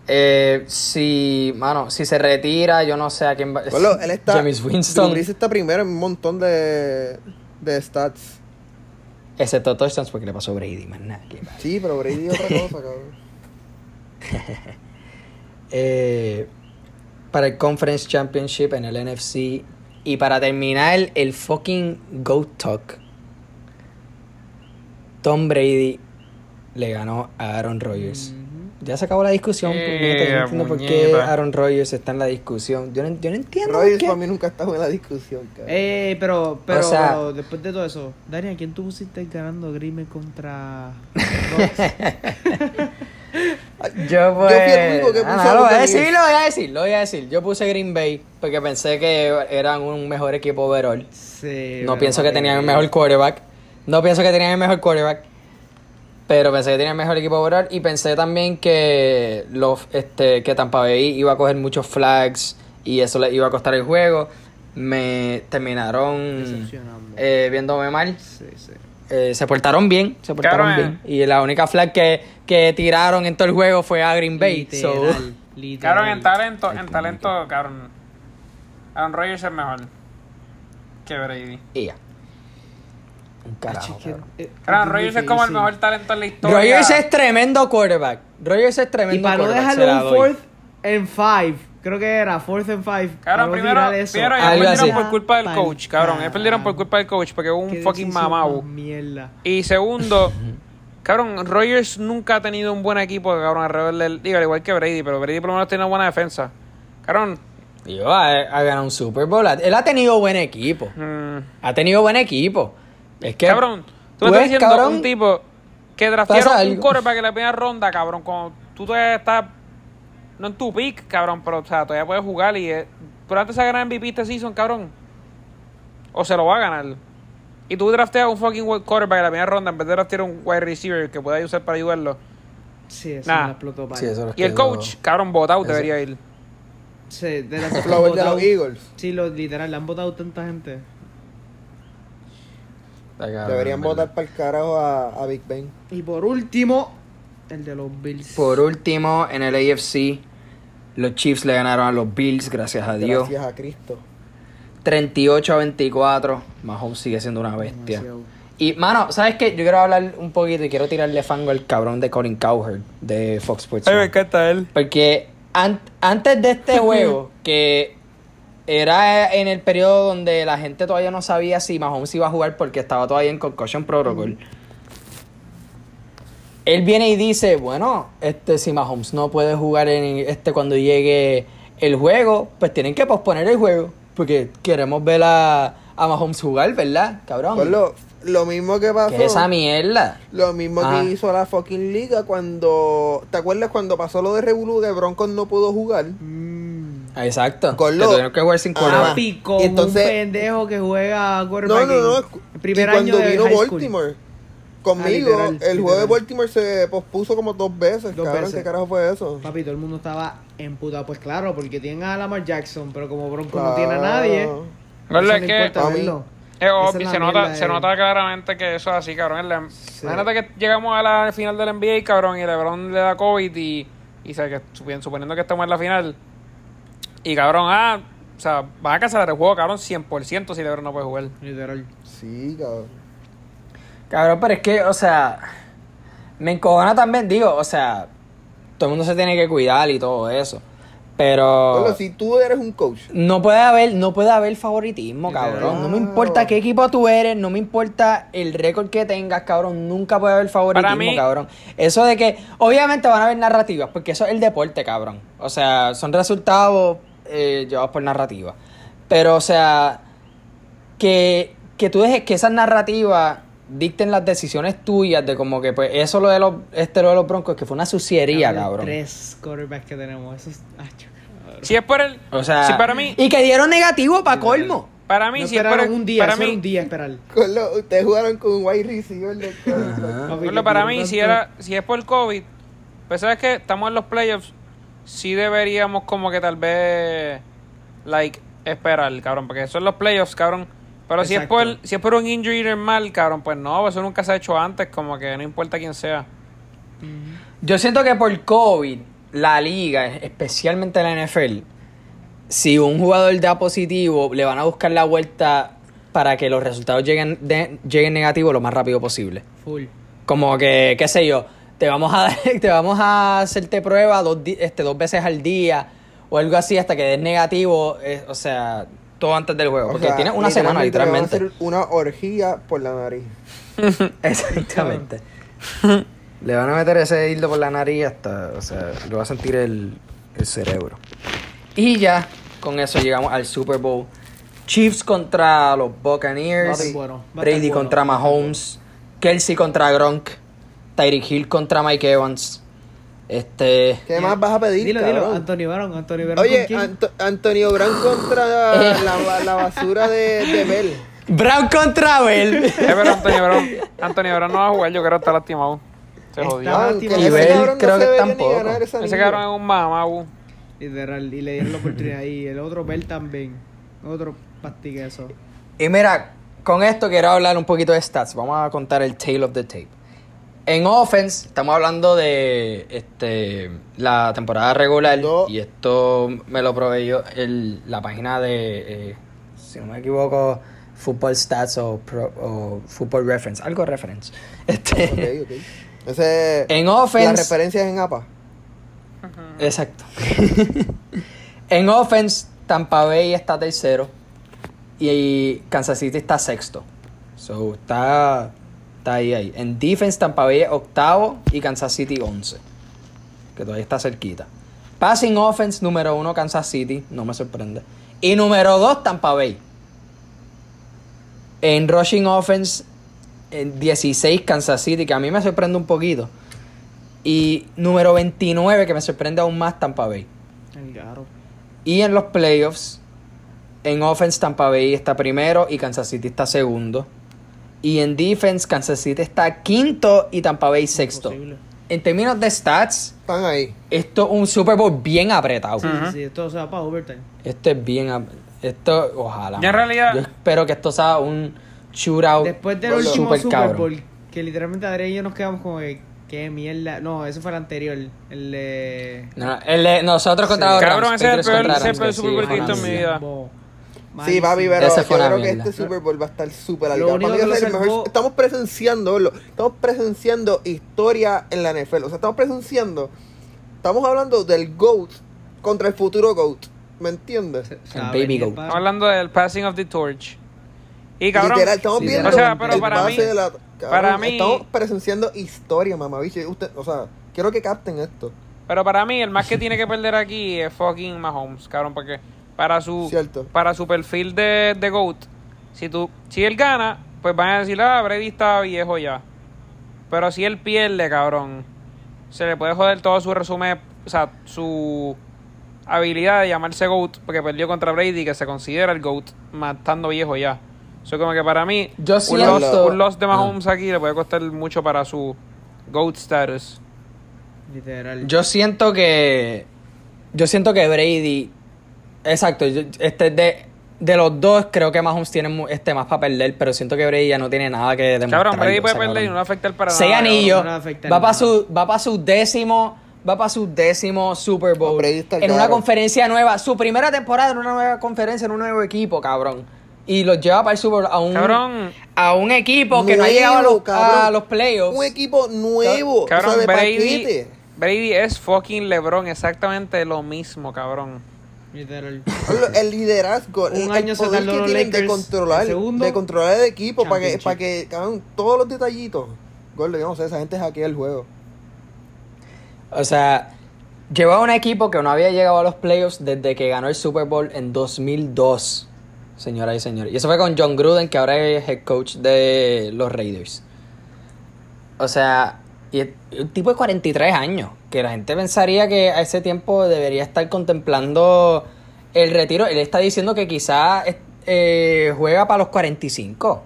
Eh, si, mano, si se retira, yo no sé a quién va. Bueno, él está. James Winston. Está primero en un montón de, de stats. Excepto touchdowns porque le pasó a Brady, más nada. Sí, pero Brady es otra cosa, cabrón. Eh, para el Conference Championship en el NFC. Y para terminar, el fucking GOAT Talk. Tom Brady le ganó a Aaron Rodgers. Ya se acabó la discusión. Eh, puñeta, yo no entiendo por qué. Aaron Rodgers está en la discusión. Yo no, yo no entiendo Rodgers para mí nunca ha estado en la discusión, cabrón. Eh, pero, pero, O sea- pero después de todo eso, Dani, ¿a quién tú pusiste ganando Grime contra Yo pues... fui el único que Ah, puso no, a lo voy a decir, lo voy a decir, lo voy a decir. Yo puse Green Bay porque pensé que eran un mejor equipo overall. Sí, No pienso que tenían el mejor quarterback. No pienso que tenían el mejor quarterback. Pero pensé que tenían el mejor equipo overall. Y pensé también que los este que Tampa Bay iba a coger muchos flags y eso le iba a costar el juego. Me terminaron eh, viéndome mal. Sí, sí. Eh, se portaron bien, se portaron Cabrón, bien. Y la única flag que, que tiraron en todo el juego fue a Green Bay. so- Literal. Cabrón, en talento, en talento, cabrón. Aaron Rodgers es mejor que Brady. y ya. Un carajo. Es que- eh, Aaron es Rodgers es como el mejor talento en la historia. Rodgers es tremendo quarterback. Rodgers es Y tremendo para no quarterback. se dejarlo la un doy. fourth and five, creo que era fourth and five. Cabrón, para no primero, primero ellos Algo perdieron así. por culpa del Pa'l coach, cabrón. Ellos perdieron por culpa del coach porque hubo un fucking mamau. Mierda. Y segundo, cabrón, Rodgers nunca ha tenido un buen equipo, cabrón, alrededor del... Digo, al igual que Brady, pero Brady por lo menos tiene una buena defensa. Cabrón, ha, ha ganado un Super Bowl. Él ha tenido buen equipo. mm, Ha tenido buen equipo. Es que. cabrón, tú Pues, estás diciendo a cabrón, un tipo que draftearon un quarterback en la primera ronda, cabrón, cuando tú todavía estás... No en tu pick, cabrón, pero o sea, todavía puedes jugar y... eh, Pero antes de ganar MVP este season, cabrón. O se lo va a ganar. Y tú drafteas un fucking quarterback en la primera ronda en vez de draftear un wide receiver que pueda usar para ayudarlo. Sí, eso Nah. me explotó para Sí, eso Y el coach, cabrón, votado Ese- debería ir. Sí, de la Flower de los Eagles. Sí, lo, literal, le han votado tanta gente. Deberían votar para el carajo a, a Big Ben. Y por último, el de los Bills. Por último, en el AFC, los Chiefs le ganaron a los Bills, gracias a Dios. Gracias a Cristo. 38 a 24. Mahomes sigue siendo una bestia. Demasiado. Y, mano, ¿sabes qué? Yo quiero hablar un poquito y quiero tirarle fango al cabrón de Colin Cowherd de Fox Sports. Ay, me encanta él. Porque an- antes de este juego, que era en el periodo donde la gente todavía no sabía si Mahomes iba a jugar porque estaba todavía en Concussion Protocol. Él viene y dice, bueno, este si Mahomes no puede jugar en este cuando llegue el juego, pues tienen que posponer el juego. Porque queremos ver a, a Mahomes jugar, ¿verdad? Cabrón. Pues lo, lo mismo que pasó. ¿Qué es esa mierda? Lo mismo Ah. que hizo la fucking liga cuando. ¿Te acuerdas cuando pasó lo de Revolu que Broncos no pudo jugar? Mm. Exacto. Con que lo- tuvieron que jugar sin Ah, quarterback. Y entonces- un pendejo que juega No, quarterback no, no. en el primer y año cuando de vino high school. Baltimore conmigo, literal, el literal. juego de Baltimore se pospuso como dos veces. Dos cabrón, veces. ¿qué carajo fue eso? Papi, todo el mundo estaba emputado. Pues claro, porque tienen a Lamar Jackson, pero como Bronco no tiene a nadie. Verdad no que- importa A mí- verlo. Es obvio, es se nota, se nota claramente que eso es así, cabrón. Es la- Imagínate que llegamos a la final del NBA, cabrón, y LeBron le da COVID y, y se- que, suponiendo que estamos en la final. Y cabrón, ah, o sea, van a cancelar el juego, cabrón, 100% si LeBron no puede jugar. Literal. Sí, cabrón. Cabrón, pero es que, o sea, me encojona también, digo, o sea, todo el mundo se tiene que cuidar y todo eso. Pero Bueno, si tú eres un coach, no puede haber, no puede haber favoritismo, cabrón. No me importa qué equipo tú eres, no me importa el récord que tengas, cabrón. Nunca puede haber favoritismo, Para mí- cabrón. Eso de que, obviamente van a haber narrativas, porque eso es el deporte, cabrón. O sea, son resultados eh, llevados por narrativa. Pero, o sea, que, que tú dejes que esas narrativas dicten las decisiones tuyas de como que pues eso lo de los este lo de los broncos que fue una suciería Cabrón, cabrón Tres quarterbacks que tenemos. Eso es. ah. Si es por el. o sea si para mí. y que dieron negativo para colmo Para mí, No si es por- un día, para mí, un día esperar. Con lo- ustedes jugaron con un wide receiver. de- para mí, si, era, si es por COVID, pues sabes que estamos en los playoffs, sí deberíamos como que tal vez, like, esperar, cabrón, porque eso es los playoffs, cabrón. Pero si es, por, si es por un injury normal, cabrón, pues no, eso nunca se ha hecho antes, como que no importa quién sea. Yo siento que por COVID, la liga, especialmente la NFL, si un jugador da positivo, le van a buscar la vuelta para que los resultados lleguen, de- lleguen negativos lo más rápido posible. Full. Como que, qué sé yo, te vamos a, te vamos a hacerte prueba dos, este, dos veces al día o algo así hasta que des negativo, eh, o sea, todo antes del juego. O Porque sea, tienes una semana, le van a literalmente. hacer una orgía por la nariz. Exactamente. Le van a meter ese hildo por la nariz hasta, o sea, lo va a sentir el, el cerebro. Y ya, con eso llegamos al Super Bowl. Chiefs contra los Buccaneers. Bueno, Brady bueno, contra Mahomes. Kelsey contra Gronk. Tyreek Hill contra Mike Evans. Este. ¿Qué más vas a pedir, Dilo, cabrón? dilo, Antonio Brown, Antonio Brown. Oye. Anto- Antonio Brown contra la, la basura de, de Bell. Brown contra Bell. Eh, pero Antonio Brown, Antonio Brown no va a jugar, yo creo que está lastimado. Se jodió. Ah, Y Bell no creo que tampoco. Ese cabrón es un mamá, Literal, y le dieron la oportunidad. Y el otro, Bell también. Otro pastiqueso. Y mira, con esto quiero hablar un poquito de stats. Vamos a contar el tail of the tape. En offense, estamos hablando de este la temporada regular. Do- Y esto me lo proveyó el, la página de, eh, si no me equivoco, Football Stats o, Pro- o Football Reference. Algo reference. Este, Ok, ok. Ese, En Las offense, referencias en APA. Exacto. en offense, Tampa Bay está tercero y Kansas City está sexto. So, está, está ahí, ahí. En defense, Tampa Bay octavo y Kansas City once. Que todavía está cerquita. Passing offense, número uno, Kansas City. No me sorprende. Y número dos, Tampa Bay. En rushing offense, en 16, Kansas City, que a mí me sorprende un poquito. Y número 29, que me sorprende aún más, Tampa Bay. El garo. Y en los playoffs, en offense, Tampa Bay está primero y Kansas City está segundo. Y en defense, Kansas City está quinto y Tampa Bay sexto. Imposible. En términos de stats, Están ahí. esto es un Super Bowl bien apretado. Sí, sí, sí, esto se va para overtime. Esto es bien. Esto, ojalá. Ya en realidad- Yo espero que esto sea un shootout. Después del último Super cabrón. Bowl, que literalmente Adrián y yo nos quedamos como que, qué mierda. No, ese fue el anterior. El de. No, el de nosotros contra Sí. los Rams, Cabrón, ese es el peor- contra ese es el Rams, peor sí, Super Bowl que he fue visto en mi vida. Bo- Sí, papi, pero Ese yo creo que este Super Bowl va a estar súper Lo alargado. único Para mí que va a lo ser el salvó- mejor- Estamos presenciando, lo- estamos presenciando historia en la NFL. O sea, estamos presenciando, estamos hablando del GOAT contra el futuro GOAT. ¿Me entiendes? Baby goat. Estamos hablando del passing of the torch. Y cabrón, Literal, estamos Sí, viendo o sea, pero el para base mí- de la- cabrón, para mí- Estamos presenciando historia, mamabiche. Usted, o sea, quiero que capten esto. pero para mí el más que tiene que perder aquí es fucking Mahomes, cabrón, porque para su Cierto. para su perfil de, de GOAT, si tú si él gana, pues van a decir, "Ah, Brady está viejo ya." Pero si él pierde, cabrón, se le puede joder todo su resumen, o sea, su habilidad de llamarse GOAT porque perdió contra Brady que se considera el GOAT matando viejo ya. Eso como que para mí Yo un siento- loss, un loss de Ah. Mahomes aquí le puede costar mucho para su GOAT status. Literal. Yo siento que. Yo siento que Brady. Exacto. yo- este de, de los dos, creo que Mahomes tiene mu- este más para perder, pero siento que Brady ya no tiene nada que demostrar. Cabrón, Brady puede perder y no le afecta el para Seis nada. anillos. no le afecta Va en para su, va para su décimo. Va para su décimo Super Bowl. No, Brady está en una conferencia nueva. Su primera temporada en una nueva conferencia, en un nuevo equipo, cabrón. Y los lleva para el Super Bowl a un, Cabrón. a un equipo que no ha llegado a los, a los playoffs. Un equipo nuevo. Cabrón, o sea, de Brady. Brady es fucking LeBron, exactamente lo mismo, cabrón. Literal. El liderazgo, Un el, el año poder tardó que tienen de Lakers, controlar, el segundo, de controlar el equipo para que, para que cabrón, todos los detallitos. Gordo, yo no sé, esa gente hackea el juego. O sea, llevaba un equipo que no había llegado a los playoffs desde que ganó el Super Bowl en 2002, señoras y señores. Y eso fue con John Gruden, que ahora es head coach de los Raiders. O sea, y es un tipo de 43 años, que la gente pensaría que a ese tiempo debería estar contemplando el retiro. Él está diciendo que quizás eh, juega para los 45.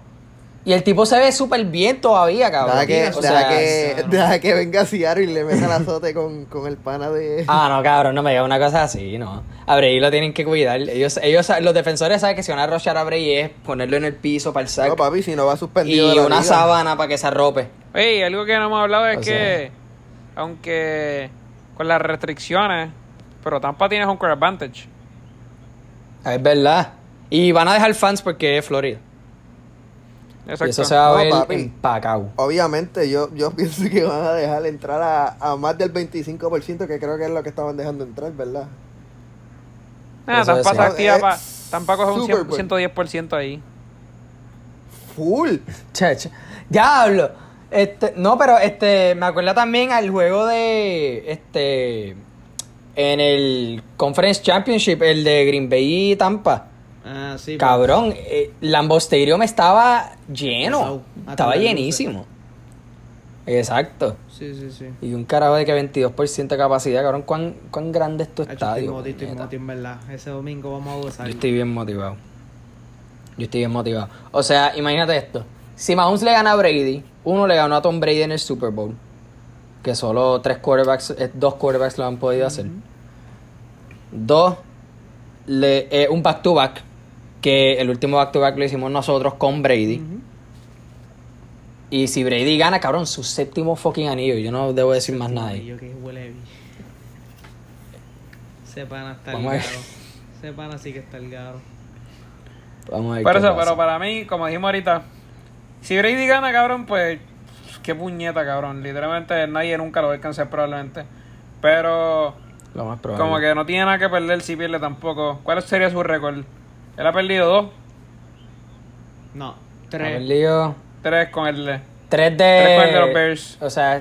Y el tipo se ve súper bien todavía, cabrón. Deja que, O deja sea, que, no. deja que venga Ciaro y le meta el azote con, con el pana de... Ah, no, cabrón, no me diga una cosa así, no. A Brady lo tienen que cuidar. Ellos, ellos, los defensores saben que si van a rochar a Brady es ponerlo en el piso para el saco. no, papi, si no va suspendido y de la una liga. sábana para que se arrope. Oye, algo que no hemos hablado es O que, sea- aunque con las restricciones, pero Tampa tiene home court advantage. Es verdad. Y van a dejar fans porque es Florida. Y Exacto. eso se va a No, ver papi. empacado. Obviamente, yo, yo pienso que van a dejar entrar a, a más del 25%, que creo que es lo que estaban dejando entrar, ¿verdad? Ah, Tampa decía. se activa Es pa- Tampa coge un super 100, bueno. 110% ahí. Full. Che. Diablo. Este, no, pero este, me acuerda también al juego de este en el Conference Championship, el de Green Bay y Tampa. Ah, sí. pues. Cabrón, eh, Lambeau Stadium estaba lleno. Estaba llenísimo. Exacto. Sí, sí, sí. Y un carajo de que 22% de capacidad, cabrón. ¿Cuán, cuán grande es tu estadio? estoy puñeta? moti, en verdad. Ese domingo vamos a gozar. Yo estoy bien motivado. Yo estoy bien motivado. O sea, imagínate esto. Si Mahomes le gana a Brady, uno le ganó a Tom Brady en el Super Bowl. Que solo tres quarterbacks, eh, dos quarterbacks lo han podido hacer. Dos, le, eh, un back to back. Que el último back to back lo hicimos nosotros con Brady. Y si Brady gana, cabrón, su séptimo fucking anillo. Yo no debo decir más nada que huele. Ese pana está Vamos a ver. ligado. Ese pana sí que está ligado. Vamos a ver Por qué eso, pasa. pero para mí, como dijimos ahorita, si Brady gana, cabrón, pues qué puñeta, cabrón. Literalmente nadie nunca lo va a alcanzar probablemente. Pero Lo más probable. como que no tiene nada que perder si pierde tampoco. ¿Cuál sería su récord? Él ha perdido dos, No, Ha tres. perdido tres con el... tres de... Tres con el de los Bears. O sea,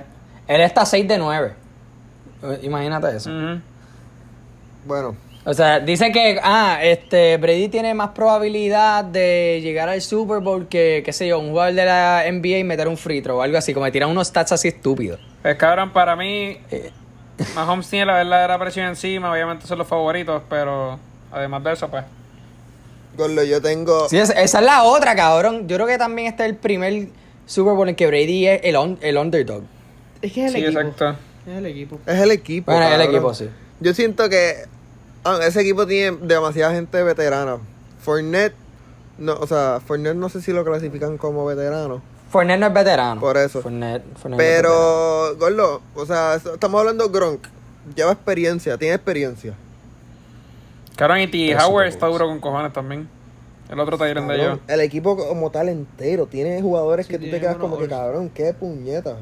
él está 6 de 9. Imagínate eso. Bueno, O sea, dice que, ah, este, Brady tiene más probabilidad de llegar al Super Bowl que, qué sé yo, un jugador de la NBA y meter un free throw o algo así, como que tiran unos stats así estúpidos. Pues cabrón, para mí, Eh. Mahomes tiene la verdadera presión encima, obviamente son los favoritos, pero además de eso, pues... Gordo, yo tengo... Sí, esa, esa es la otra, cabrón. Yo creo que también este es el primer Super Bowl en que Brady es el, un- el underdog. Es que es el Sí, equipo. exacto. Es el equipo. Es el equipo. Bueno, es el equipo, sí. Yo siento que ah, ese equipo tiene demasiada gente veterana. Fournette, no, o sea, Fournette no sé si lo clasifican como veterano. Fournette no es veterano. Por eso. Fournette, Fournette no es veterano. Pero, Gordo, o sea, estamos hablando de Gronk. Lleva experiencia, tiene experiencia. Cabrón, y T. Howard está duro con cojones también. El otro taller de ellos. el equipo como tal entero. Tiene jugadores Sí, que tú te quedas como que, cabrón, qué puñeta.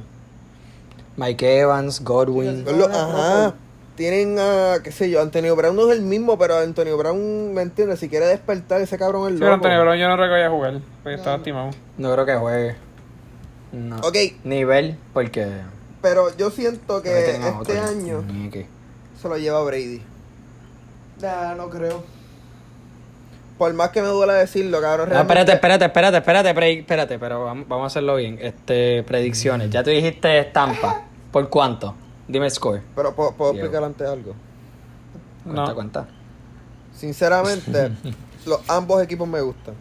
Mike Evans, Godwin. Gordo, ajá. Tienen a, qué sé yo, Antonio Brown no es el mismo, pero Antonio Brown, ¿me entiendes? Si quiere despertar, ese cabrón Sí, loco. Antonio Brown yo no recuerdo jugar, porque estaba lastimado. No creo que juegue. No. Ok, Nivel, porque. pero yo siento que a este otro. año Ni que- se lo lleva Brady. Nah, no creo. Por más que me duela decirlo, cabrón. No, espérate, espérate, espérate, espérate, pre- espérate, pero vamos, vamos a hacerlo bien. Este, predicciones. Ya tú dijiste estampa. ¿Por cuánto? Dime el score. Pero ¿puedo, puedo explicar antes algo. Cuenta, No. cuenta. Sinceramente, los ambos equipos me gustan.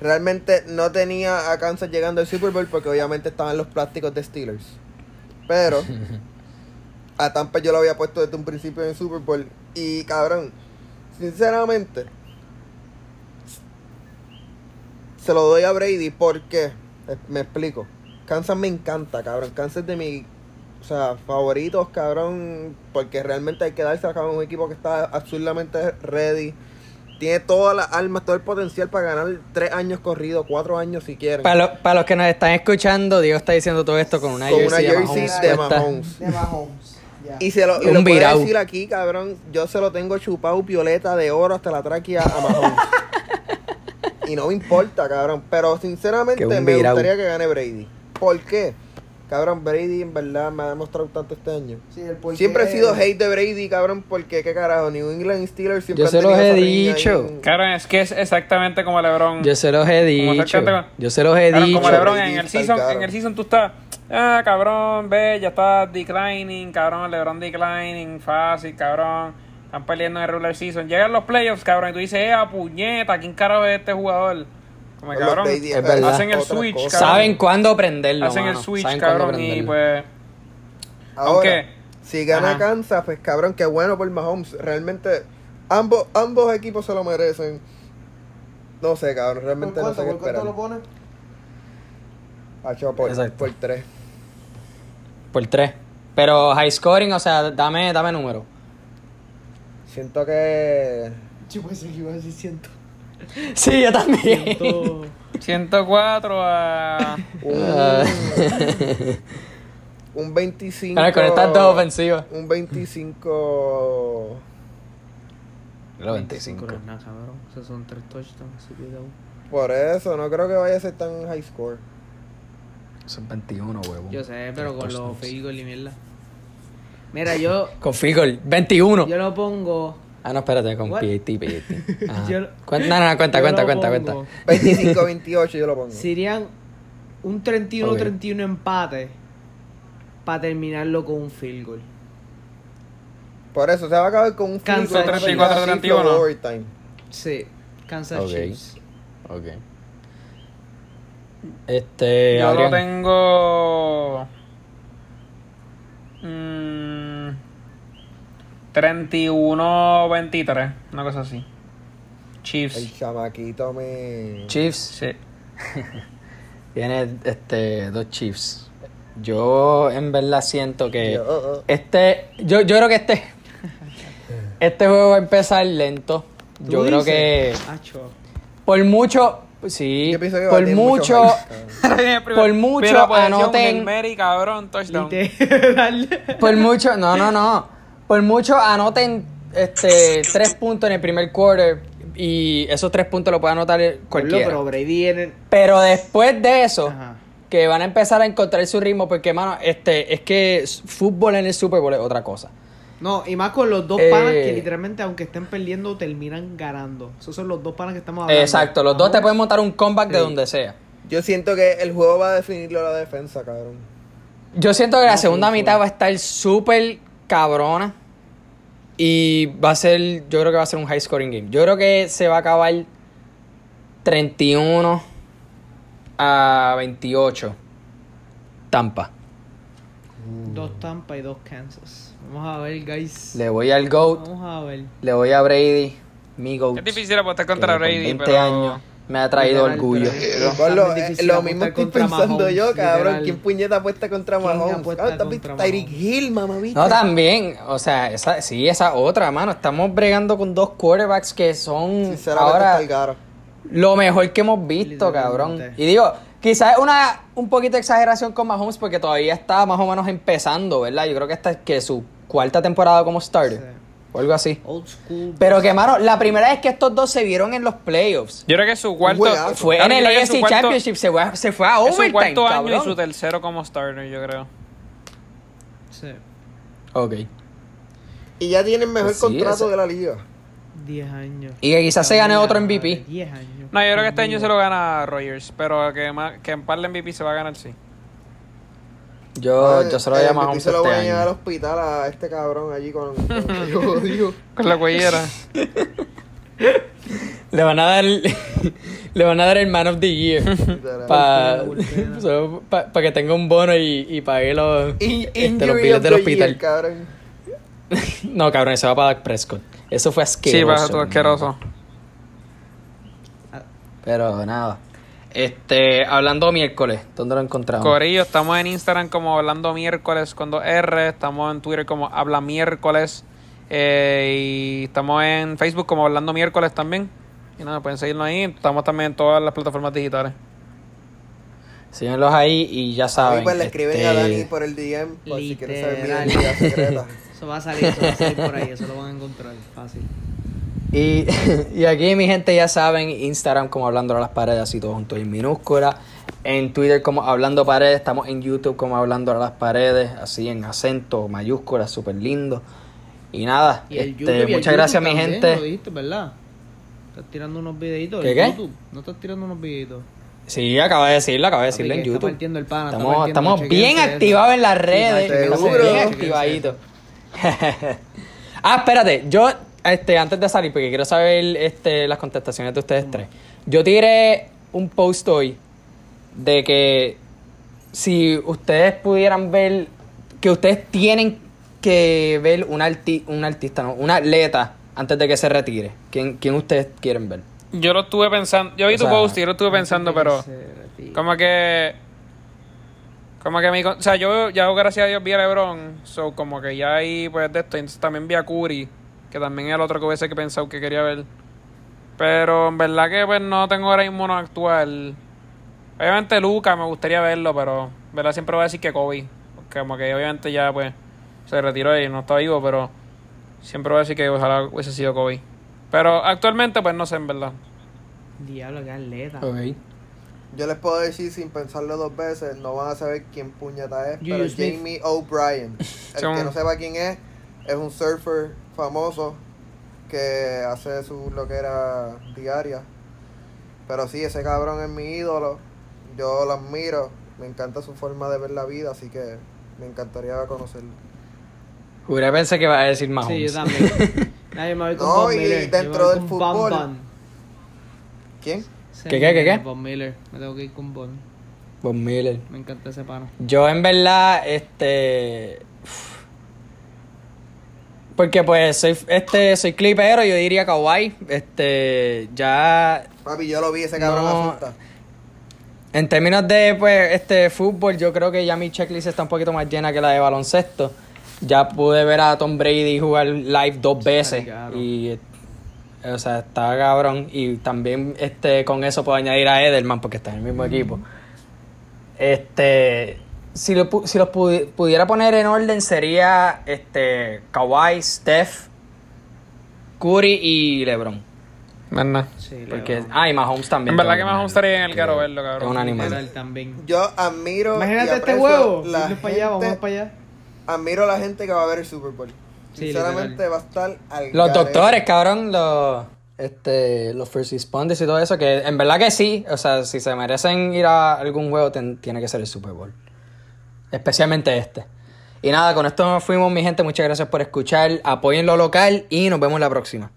Realmente no tenía a Kansas llegando al Super Bowl porque obviamente estaban los plásticos de Steelers. Pero a Tampa yo lo había puesto desde un principio en el Super Bowl. Y cabrón, sinceramente, se lo doy a Brady porque, eh, me explico, Kansas me encanta, cabrón. Kansas es de mis o sea, favoritos, cabrón, porque realmente hay que darse a un equipo que está absurdamente ready. Tiene todas las armas, todo el potencial para ganar tres años corridos, cuatro años si quieren. Para, lo- para los que nos están escuchando, Diego está diciendo todo esto con una Con jersey, una de jersey Mahomes de. Mahomes. De Mahomes. Ya. Y se lo, y lo puedo decir aquí, cabrón. Yo se lo tengo chupado violeta de oro hasta la tráquea a Mahomes. y no me importa, cabrón. Pero sinceramente me gustaría que gane Brady. ¿Por qué? Cabrón, Brady en verdad me ha demostrado tanto este año. Sí, el porqué- Siempre he sido hate de Brady, cabrón, porque qué carajo, New England Steelers siempre Yo se los he dicho. en- Cabrón, es que es exactamente como LeBron. Yo se los he dicho. Yo se los he Cabrón, dicho. como LeBron en el season, en el season tú estás, ah, cabrón, ve, ya está declining, cabrón, LeBron declining, fácil, cabrón. Están perdiendo en el regular season. Llegan los playoffs, cabrón, y tú dices, eh, puñeta, ¿quién carajo es este jugador? Como cabrón, Es verdad. hacen el otra switch, cosa. cabrón. Saben cuándo prenderlo. hacen el switch, Saben cabrón, y pues... Ahora, Aunque- si gana Ajá. Kansas, pues cabrón, qué bueno por Mahomes. Realmente, ambos, ambos equipos se lo merecen. No sé, cabrón, realmente no sé qué esperar. pones? Hacho, por, Exacto. por tres. Por tres. Pero high scoring, o sea, dame, dame número. Siento que. Yo pensé que iba a decir ciento. Sí, yo también. ciento- 104 a... Un, un 25. Pero con estas dos ofensivas. Un 25. Los 25. No es nada, cabrón. Esos son tres touchdowns. Por eso, no creo que vaya a ser tan high score. Son 21, huevo. Yo sé, pero con los goal y mierda. Mira, yo, Con field goal, 21. yo lo pongo. Ah, no, espérate, con What? PAT, PAT. Yo- Cuenta- no, no, no, cuenta, yo cuenta, lo cuenta, cuenta. 25-28 yo lo pongo. Serían un 31-31 empate para terminarlo con un field goal. Por eso se va a acabar con un field goal, Chiefs. una pendeja así, 34-31. flow overtime. Sí, Kansas Ok. Chiefs. Ok. Este, Yo lo Adrián. tengo... mm, 31-23, una cosa así. El Chiefs. chamaquito me. Chiefs. Sí. Tiene este, dos Chiefs. Yo en verdad siento que Yo, oh, oh. este, yo, yo creo que este, este juego va a empezar lento. ¿Tú Yo creo dices? que Acho. por mucho, sí, por mucho. Por mucho anoten- Mary, cabrón, touchdown. Por mucho, no, no, no, por mucho anoten este tres puntos en el primer quarter y esos tres puntos lo puede anotar cualquiera. Pero Brady en el... Pero después de eso, Ajá. que van a empezar a encontrar su ritmo, porque, mano, este, es que fútbol en el Super Bowl es otra cosa. No, y más con los dos Eh. panas que literalmente, aunque estén perdiendo, terminan ganando. Esos son los dos panas que estamos hablando. Exacto, los dos te pueden montar un comeback de donde sea. Yo siento que el juego va a definirlo la defensa, cabrón. Yo siento que la No, segunda mitad va a estar súper cabrona. Y va a ser, yo creo que va a ser un high scoring game. Yo creo que se va a acabar 31 a 28. Tampa. Dos Tampa y dos Kansas. Vamos a ver, guys. Le voy al GOAT, Vamos a ver. le voy a Brady, mi GOAT. Es difícil apostar contra con Brady, 20 pero... años me ha traído Literal, orgullo. pero- lo, mismo estoy pensando Mahomes, yo, cabrón. literal. ¿Quién puñeta apuesta contra ¿Quién Mahomes? apuesta Cabrón, ¿tú has visto contra Tyreek? Hill, mamavita? No, también, o sea, esa, sí, esa otra, mano. Estamos bregando con dos quarterbacks que son ahora lo mejor que hemos visto, cabrón. Y digo, quizás es una un poquito de exageración con Mahomes porque todavía está más o menos empezando, ¿verdad? Yo creo que esta es que su cuarta temporada como starter Sí. O algo así. Old school. Pero que, mano, la primera vez que estos dos se vieron en los playoffs Yo creo que su cuarto... fue en el AFC Championship, se fue, a- se fue a Es su overtime, cuarto año y su tercero como starter, yo creo. Sí. Ok. Y ya tienen mejor Pues sí, contrato ese- de la liga. 10 años. Y que quizás se gane otro MVP. 10 años. No, yo creo que este año se lo gana Rogers, pero que, ma- que en par de MVP se va a ganar, sí. Yo, yo se lo voy a el Mahomes MVP se lo voy a llevar al hospital a este cabrón allí con, con yo odio. Con la cuellera. Le van a dar le van a dar el Man of the Year Literal. para Volpena. que tenga un bono y, y pague los, In- este, los of del hospital. year, cabrón. No, cabrón, eso va para Dak Prescott. Eso fue asqueroso. Sí, para todo asqueroso. Pero nada. Este, hablando miércoles, ¿dónde lo encontramos? Corillo, estamos en Instagram como Hablando Miércoles con dos R, estamos en Twitter como Habla Miércoles eh, y estamos en Facebook como Hablando Miércoles también. Y nada, pueden seguirnos ahí, estamos también en todas las plataformas digitales. Síguenlos ahí y ya saben. mí pues le escriben este, a Dani por el DM por si quieren saber mi Literal. identidad secreta. Eso va a salir, eso va a salir por ahí, eso lo van a encontrar fácil. Y, y aquí mi gente ya saben, Instagram como Hablando a las Paredes, así todo junto en minúscula. En Twitter como Hablando Paredes, estamos en YouTube como Hablando a las Paredes, así en acento, mayúscula, súper lindo. Y nada, Y el este, YouTube, muchas gracias mi gente. Lo dijiste, ¿verdad? Estás tirando unos videitos ¿Qué? YouTube. No estás tirando unos videitos. Sí, acaba de decirlo, acaba de decirlo en YouTube. el Estamos, estamos bien activados en las redes, bien activaditos. Ah, espérate, yo, este, antes de salir, porque quiero saber este, las contestaciones de ustedes tres. Yo tiré un post hoy de que si ustedes pudieran ver, que ustedes tienen que ver un, arti un artista, no, un atleta antes de que se retire. ¿Quién, quién ustedes quieren ver? Yo lo estuve pensando. Yo vi O tu sea, post y yo lo estuve pensando, pero. Como que. Como que mi. con- O sea, yo ya gracias a Dios vi a LeBron. So, como que ya ahí, pues de esto. Entonces también vi a Curry. Que también es el otro que hubiese que pensado que quería ver. Pero en verdad que pues no tengo ahora mismo uno actual. Obviamente Luca me gustaría verlo, pero. en ¿Verdad? Siempre voy a decir que Kobe. Porque como que obviamente ya pues. Se retiró y no está vivo, pero. Siempre voy a decir que ojalá hubiese sido Kobe. Pero actualmente, pues no sé, en verdad. Diablo, qué atleta. Ok. Yo les puedo decir sin pensarlo dos veces, no van a saber quién puñeta es, pero. Jamie O'Brien. El que no sepa quién es, es un surfer famoso que hace su loquera diaria. Pero sí, ese cabrón es mi ídolo. Yo lo admiro. Me encanta su forma de ver la vida, así que me encantaría conocerlo. Juré pensé que iba a decir más. Sí, yo también. Yo me voy con No, Bob y Miller. Dentro del Bam fútbol. Bam. ¿Quién? ¿Qué, qué, qué, qué? Bob Miller. Me tengo que ir con Bob. Bob Miller. Me encanta ese pana. Yo en verdad, este. Porque pues soy este soy clipero, yo diría Kawhi. Este. Ya. Papi, yo lo vi, ese cabrón No. asusta. En términos de pues este fútbol, yo creo que ya mi checklist está un poquito más llena que la de baloncesto. Ya pude ver a Tom Brady jugar live dos veces. claro. Y o sea, está cabrón. Y también este con eso puedo añadir a Edelman porque está en el mismo equipo. Este. Si, lo pu- si los pudi- pudiera poner en orden sería este Kawhi, Steph, Curry y LeBron. ¿Verdad? Sí, Porque, Lebron. ah, y Mahomes también. En verdad que Mahomes estaría en el caro verlo, cabrón. Es un animal. También. Yo admiro. Imagínate este huevo. La Vamos para allá, vamos para allá. Admiro a la gente que va a ver el Super Bowl. Sí, Sinceramente literal. va a estar al Los garete. doctores, cabrón, los, este, los first responders y todo eso, que en verdad que sí, o sea, si se merecen ir a algún juego, ten- tiene que ser el Super Bowl. Especialmente este. Y nada, con esto nos fuimos, mi gente. Muchas gracias por escuchar. Apoyen lo local y nos vemos la próxima.